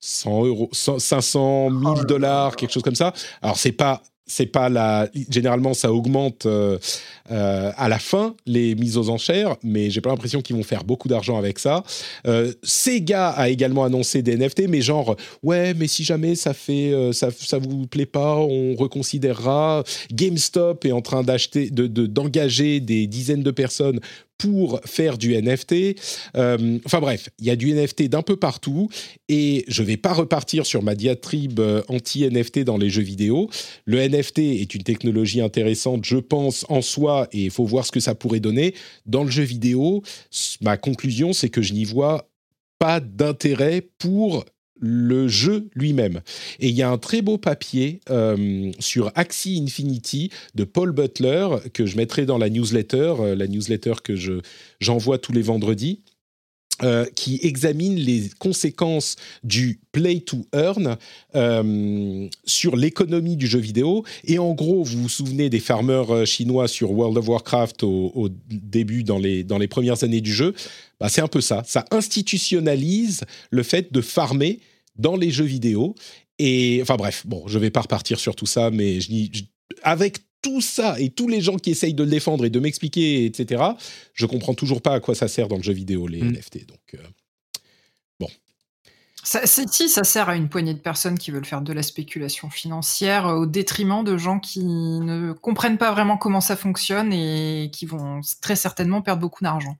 100 euh, euros, 500, 1000 dollars, quelque chose comme ça. Alors, c'est pas c'est pas la. Généralement, ça augmente euh, euh, à la fin les mises aux enchères, mais j'ai pas l'impression qu'ils vont faire beaucoup d'argent avec ça. Euh, Sega a également annoncé des NFT, mais genre ouais, mais si jamais ça fait ça, ça vous plaît pas, on reconsidérera. GameStop est en train d'acheter, de d'engager des dizaines de personnes pour faire du NFT. Euh, enfin bref, il y a du NFT d'un peu partout et je ne vais pas repartir sur ma diatribe euh, anti-NFT dans les jeux vidéo. Le NFT est une technologie intéressante, je pense, en soi et il faut voir ce que ça pourrait donner. Dans le jeu vidéo, ma conclusion, c'est que je n'y vois pas d'intérêt pour le jeu lui-même. Et il y a un très beau papier euh, sur Axie Infinity de Paul Butler que je mettrai dans la newsletter, euh, la newsletter que je, j'envoie tous les vendredis. Euh, qui examine les conséquences du play to earn euh, sur l'économie du jeu vidéo. Et en gros, vous vous souvenez des farmers euh, chinois sur World of Warcraft au, début, dans les, dans les premières années du jeu. Bah, c'est un peu ça. Ça institutionnalise le fait de farmer dans les jeux vidéo. Et enfin bref, bon, je vais pas repartir sur tout ça, mais avec tout ça et tous les gens qui essayent de le défendre et de m'expliquer, etc., je comprends toujours pas à quoi ça sert dans le jeu vidéo, les mm. NFT. Donc, euh, bon. Ça, si, ça sert à une poignée de personnes qui veulent faire de la spéculation financière euh, au détriment de gens qui ne comprennent pas vraiment comment ça fonctionne et qui vont très certainement perdre beaucoup d'argent.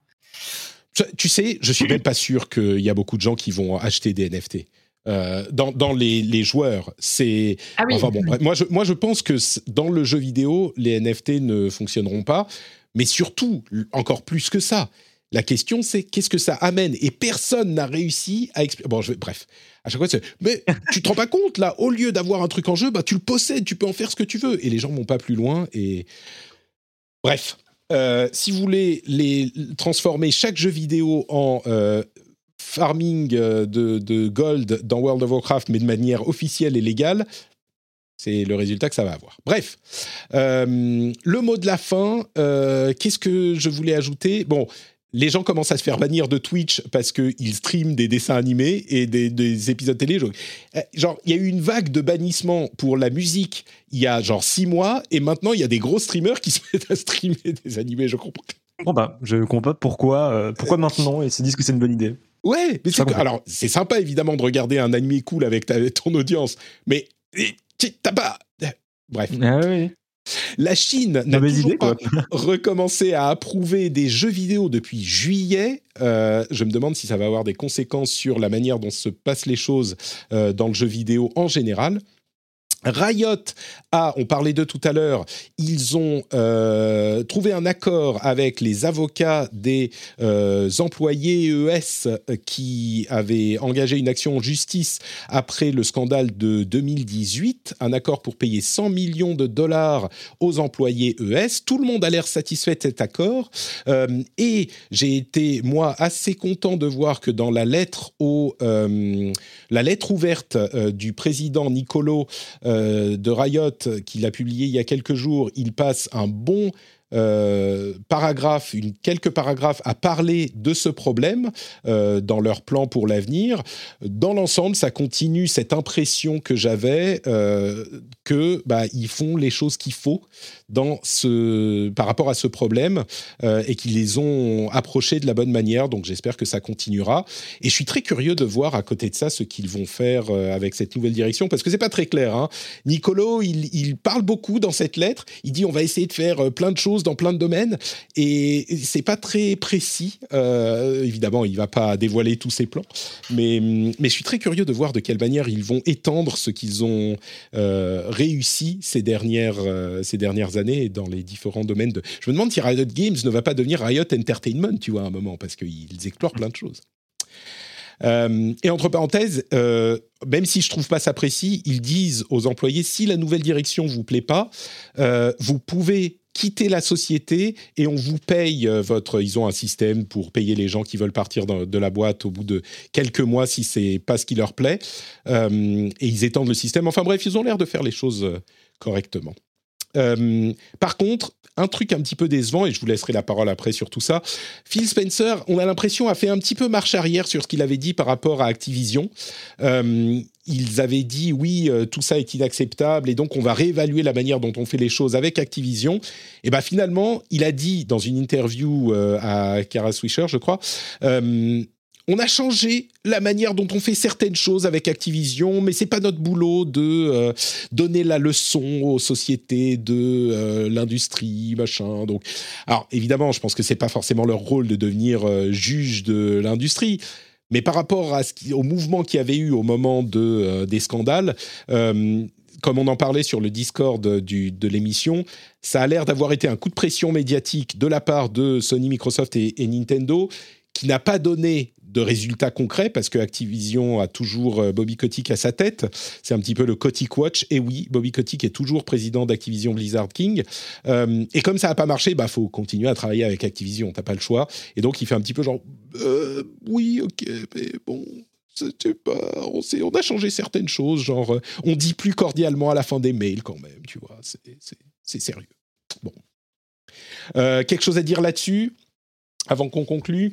Tu sais, je suis même pas sûr qu'il y a beaucoup de gens qui vont acheter des NFT. Euh, dans, dans les, les, joueurs. C'est ah enfin bon. Moi je, moi je pense que dans le jeu vidéo, les NFT ne fonctionneront pas. Mais surtout, encore plus que ça, la question c'est qu'est-ce que ça amène? Et personne n'a réussi à expliquer. Bon, je vais, bref. À chaque fois, c'est mais <laughs> tu te rends pas compte là Au lieu d'avoir un truc en jeu, bah tu le possèdes, tu peux en faire ce que tu veux. Et les gens vont pas plus loin. Et bref. Euh, si vous voulez les transformer chaque jeu vidéo en euh, farming euh, de, gold dans World of Warcraft, mais de manière officielle et légale, c'est le résultat que ça va avoir. Bref, euh, le mot de la fin, euh, qu'est-ce que je voulais ajouter? Bon, les gens commencent à se faire bannir de Twitch parce qu'ils streament des dessins animés et des, épisodes télé. Genre, il y a eu une vague de bannissement pour la musique il y a genre six mois, et maintenant il y a des gros streamers qui <laughs> se mettent à streamer des animés, je comprends. Bon bah, je comprends pas pourquoi, pourquoi maintenant et se disent que c'est une bonne idée. Ouais, mais c'est alors c'est sympa évidemment de regarder un anime cool avec ton audience, mais t'as pas. Bref. Ah oui. La Chine n'a toujours pas <laughs> recommencé à approuver des jeux vidéo depuis juillet. Euh, je me demande si ça va avoir des conséquences sur la manière dont se passent les choses euh, dans le jeu vidéo en général. Riot a, on parlait de tout à l'heure, ils ont euh, trouvé un accord avec les avocats des euh, employés ES qui avaient engagé une action en justice après le scandale de 2018, un accord pour payer 100 millions de dollars aux employés ES. Tout le monde a l'air satisfait de cet accord euh, et j'ai été moi assez content de voir que dans la lettre la lettre ouverte du président Nicolo euh, de Riot qu'il a publié il y a quelques jours, il passe un bon euh, paragraphes, une, quelques paragraphes à parler de ce problème euh, dans leur plan pour l'avenir. Dans l'ensemble, ça continue cette impression que j'avais que bah, ils font les choses qu'il faut dans ce, par rapport à ce problème euh, et qu'ils les ont approchés de la bonne manière. Donc j'espère que ça continuera. Et je suis très curieux de voir à côté de ça ce qu'ils vont faire avec cette nouvelle direction parce que c'est pas très clair. Hein. Nicolo, il, parle beaucoup dans cette lettre. Il dit on va essayer de faire plein de choses dans plein de domaines et c'est pas très précis. Euh, évidemment, il va pas dévoiler tous ses plans, mais, mais je suis très curieux de voir de quelle manière ils vont étendre ce qu'ils ont euh, réussi ces dernières, euh, ces dernières années dans les différents domaines. De... Je me demande si Riot Games ne va pas devenir Riot Entertainment, tu vois, à un moment, parce qu'ils explorent plein de choses. et entre parenthèses, même si je trouve pas ça précis, ils disent aux employés si la nouvelle direction vous plaît pas, vous pouvez quitter la société et on vous paye euh, votre. Ils ont un système pour payer les gens qui veulent partir de la boîte au bout de quelques mois si c'est pas ce qui leur plaît. Euh, et ils étendent le système. Enfin bref, ils ont l'air de faire les choses euh, correctement. par contre, un truc un petit peu décevant, et je vous laisserai la parole après sur tout ça, Phil Spencer, on a l'impression, a fait un petit peu marche arrière sur ce qu'il avait dit par rapport à Activision ils avaient dit oui, euh, tout ça est inacceptable et donc on va réévaluer la manière dont on fait les choses avec Activision. Et ben finalement, il a dit dans une interview euh, à Kara Swisher, je crois, euh, on a changé la manière dont on fait certaines choses avec Activision, mais c'est pas notre boulot de donner la leçon aux sociétés de l'industrie, machin. Donc, alors évidemment, je pense que c'est pas forcément leur rôle de devenir juge de l'industrie, mais par rapport au mouvement qu'il y avait eu au moment euh, des scandales, euh, comme on en parlait sur le Discord de l'émission, ça a l'air d'avoir été un coup de pression médiatique de la part de Sony, Microsoft et, Nintendo qui n'a pas donné de résultats concrets parce que Activision a toujours euh, Bobby Kotick à sa tête. C'est un petit peu le Kotick Watch. Et oui, Bobby Kotick est toujours président d'Activision Blizzard King. Euh, et comme ça n'a pas marché, bah faut continuer à travailler avec Activision. T'as pas le choix. Et donc il fait un petit peu genre euh, oui, ok, mais bon. Pas, on, on a changé certaines choses, genre on dit plus cordialement à la fin des mails quand même, tu vois, c'est sérieux. Bon. quelque chose à dire là-dessus avant qu'on conclue?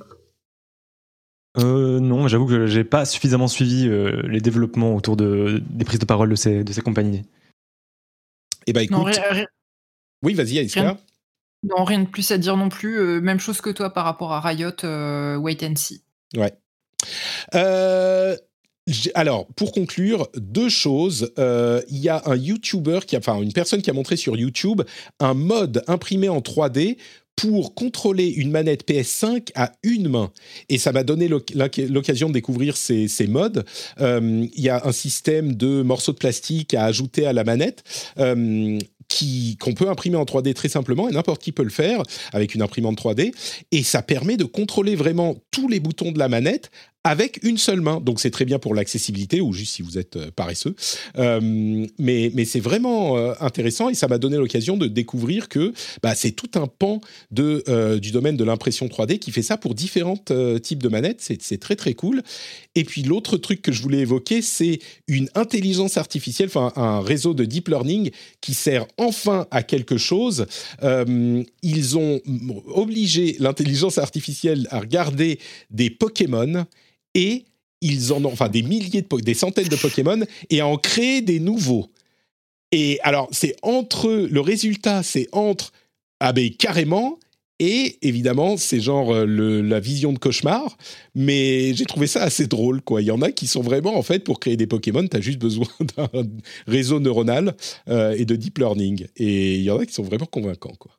Euh, non, j'avoue que j'ai pas suffisamment suivi euh, les développements autour de, des prises de parole de ces, de ces compagnies. Eh ben écoute. Oui, vas-y, Alicia. Non, rien de plus à dire non plus. Euh, même chose que toi par rapport à Riot, wait and see. Ouais. alors, pour conclure, deux choses. Il y a un YouTuber, qui a, enfin une personne qui a montré sur YouTube un mode imprimé en 3D pour contrôler une manette PS5 à une main. Et ça m'a donné l'occasion de découvrir ces, modes. Euh, il y a un système de morceaux de plastique à ajouter à la manette. Euh, qu'on peut imprimer en 3D très simplement et n'importe qui peut le faire avec une imprimante 3D et ça permet de contrôler vraiment tous les boutons de la manette avec une seule main. Donc c'est très bien pour l'accessibilité ou juste si vous êtes euh, paresseux. Euh, mais c'est vraiment euh, intéressant et ça m'a donné l'occasion de découvrir que bah, c'est tout un pan de, du domaine de l'impression 3D qui fait ça pour différents types de manettes. C'est très très cool. Et puis l'autre truc que je voulais évoquer, c'est une intelligence artificielle, enfin un réseau de deep learning qui sert enfin à quelque chose. ils ont obligé l'intelligence artificielle à regarder des Pokémon et ils en ont, enfin des milliers, de, des centaines de Pokémon et à en créer des nouveaux. Et alors, c'est entre, le résultat, c'est entre, ah ben carrément, et évidemment, c'est genre euh, la vision de cauchemar, mais j'ai trouvé ça assez drôle, quoi. Il y en a qui sont vraiment, en fait, pour créer des Pokémon, tu as juste besoin <laughs> d'un réseau neuronal euh, et de deep learning. Et il y en a qui sont vraiment convaincants, quoi.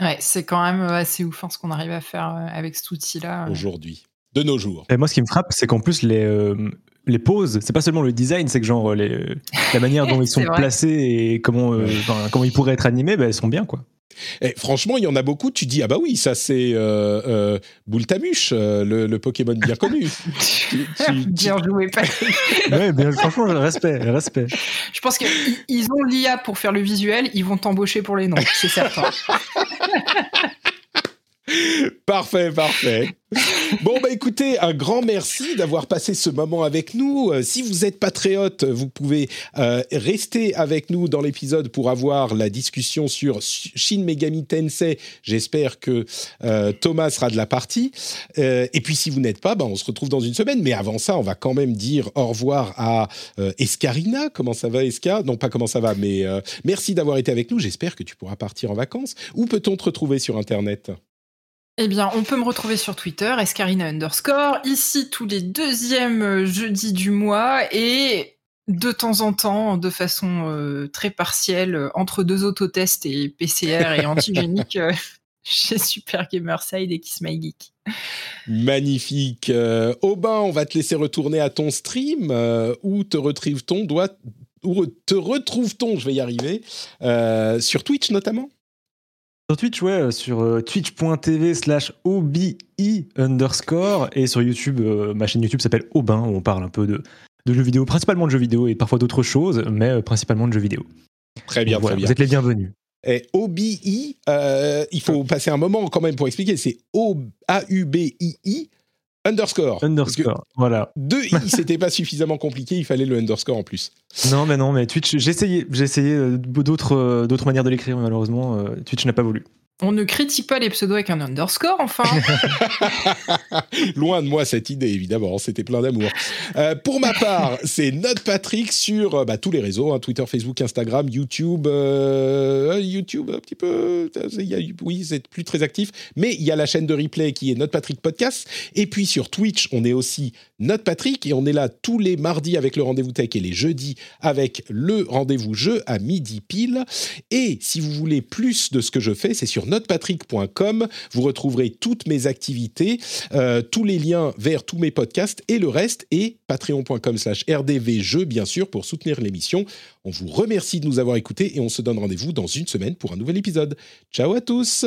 Ouais, c'est quand même assez ouf hein, ce qu'on arrive à faire euh, avec cet outil-là. Aujourd'hui de nos jours. Et moi, ce qui me frappe, c'est qu'en plus, les, euh, les poses, c'est pas seulement le design, c'est que genre les, la manière dont ils <laughs> sont placés et comment, euh, comment ils pourraient être animés, ben, elles sont bien, quoi. Et franchement, il y en a beaucoup. Tu dis ah bah oui, ça c'est euh, euh Boultamuche, le, Pokémon bien connu. <laughs> bien joué, <laughs> ouais, bien, franchement, respect, respect. Je pense qu'ils ont l'IA pour faire le visuel, ils vont t'embaucher pour les noms, c'est certain. <laughs> parfait, parfait. Bon, bah écoutez, un grand merci d'avoir passé ce moment avec nous. Euh, si vous êtes patriote, vous pouvez euh, rester avec nous dans l'épisode pour avoir la discussion sur Shin Megami Tensei. J'espère que euh, Thomas sera de la partie. et puis si vous n'êtes pas, bah, on se retrouve dans une semaine. Mais avant ça, on va quand même dire au revoir à Escarina. Comment ça va, Esca Non, pas comment ça va, mais merci d'avoir été avec nous. J'espère que tu pourras partir en vacances. Où peut-on te retrouver sur Internet? Eh bien, on peut me retrouver sur Twitter, escarina underscore, ici tous les deuxièmes euh, jeudis du mois et de temps en temps, de façon euh, très partielle, euh, entre deux autotests et PCR et <laughs> antigénique, <laughs> chez Super Gamerside et Kiss My Geek. Magnifique. Aubin, on va te laisser retourner à ton stream. où te retrouve-t-on? Doit, Où te retrouve-t-on? Je vais y arriver. sur Twitch notamment sur Twitch, ouais, euh, sur euh, twitch.tv slash OBI underscore et sur YouTube, euh, ma chaîne YouTube s'appelle Aubin où on parle un peu de, de, jeux vidéo, principalement de jeux vidéo et parfois d'autres choses, mais principalement de jeux vidéo. Très bien, très bien. Vous êtes les bienvenus. Et OBI, il faut passer un moment quand même pour expliquer, c'est O-A-U-B-I-I underscore. Underscore, voilà. Deux i, c'était <laughs> pas suffisamment compliqué, il fallait le underscore en plus. Non, mais non, mais Twitch, j'ai essayé, j'ai essayé euh, d'autres, euh, d'autres manières de l'écrire, malheureusement, euh, Twitch n'a pas voulu. On ne critique pas les pseudos avec un underscore, enfin. <laughs> Loin de moi cette idée, évidemment. C'était plein d'amour. Euh, pour ma part, c'est Note Patrick sur euh, bah, tous les réseaux hein, Twitter, Facebook, Instagram, YouTube. Euh, YouTube, un petit peu. oui, c'est plus très actif. Mais il y a la chaîne de replay qui est Note Patrick Podcast. Et puis sur Twitch, on est aussi Note Patrick. Et on est là tous les mardis avec le rendez-vous tech et les jeudis avec le rendez-vous jeu à midi pile. Et si vous voulez plus de ce que je fais, c'est sur notrepatrick.com. Vous retrouverez toutes mes activités, euh, tous les liens vers tous mes podcasts et le reste, et patreon.com slash rdvjeux, bien sûr, pour soutenir l'émission. On vous remercie de nous avoir écoutés et on se donne rendez-vous dans une semaine pour un nouvel épisode. Ciao à tous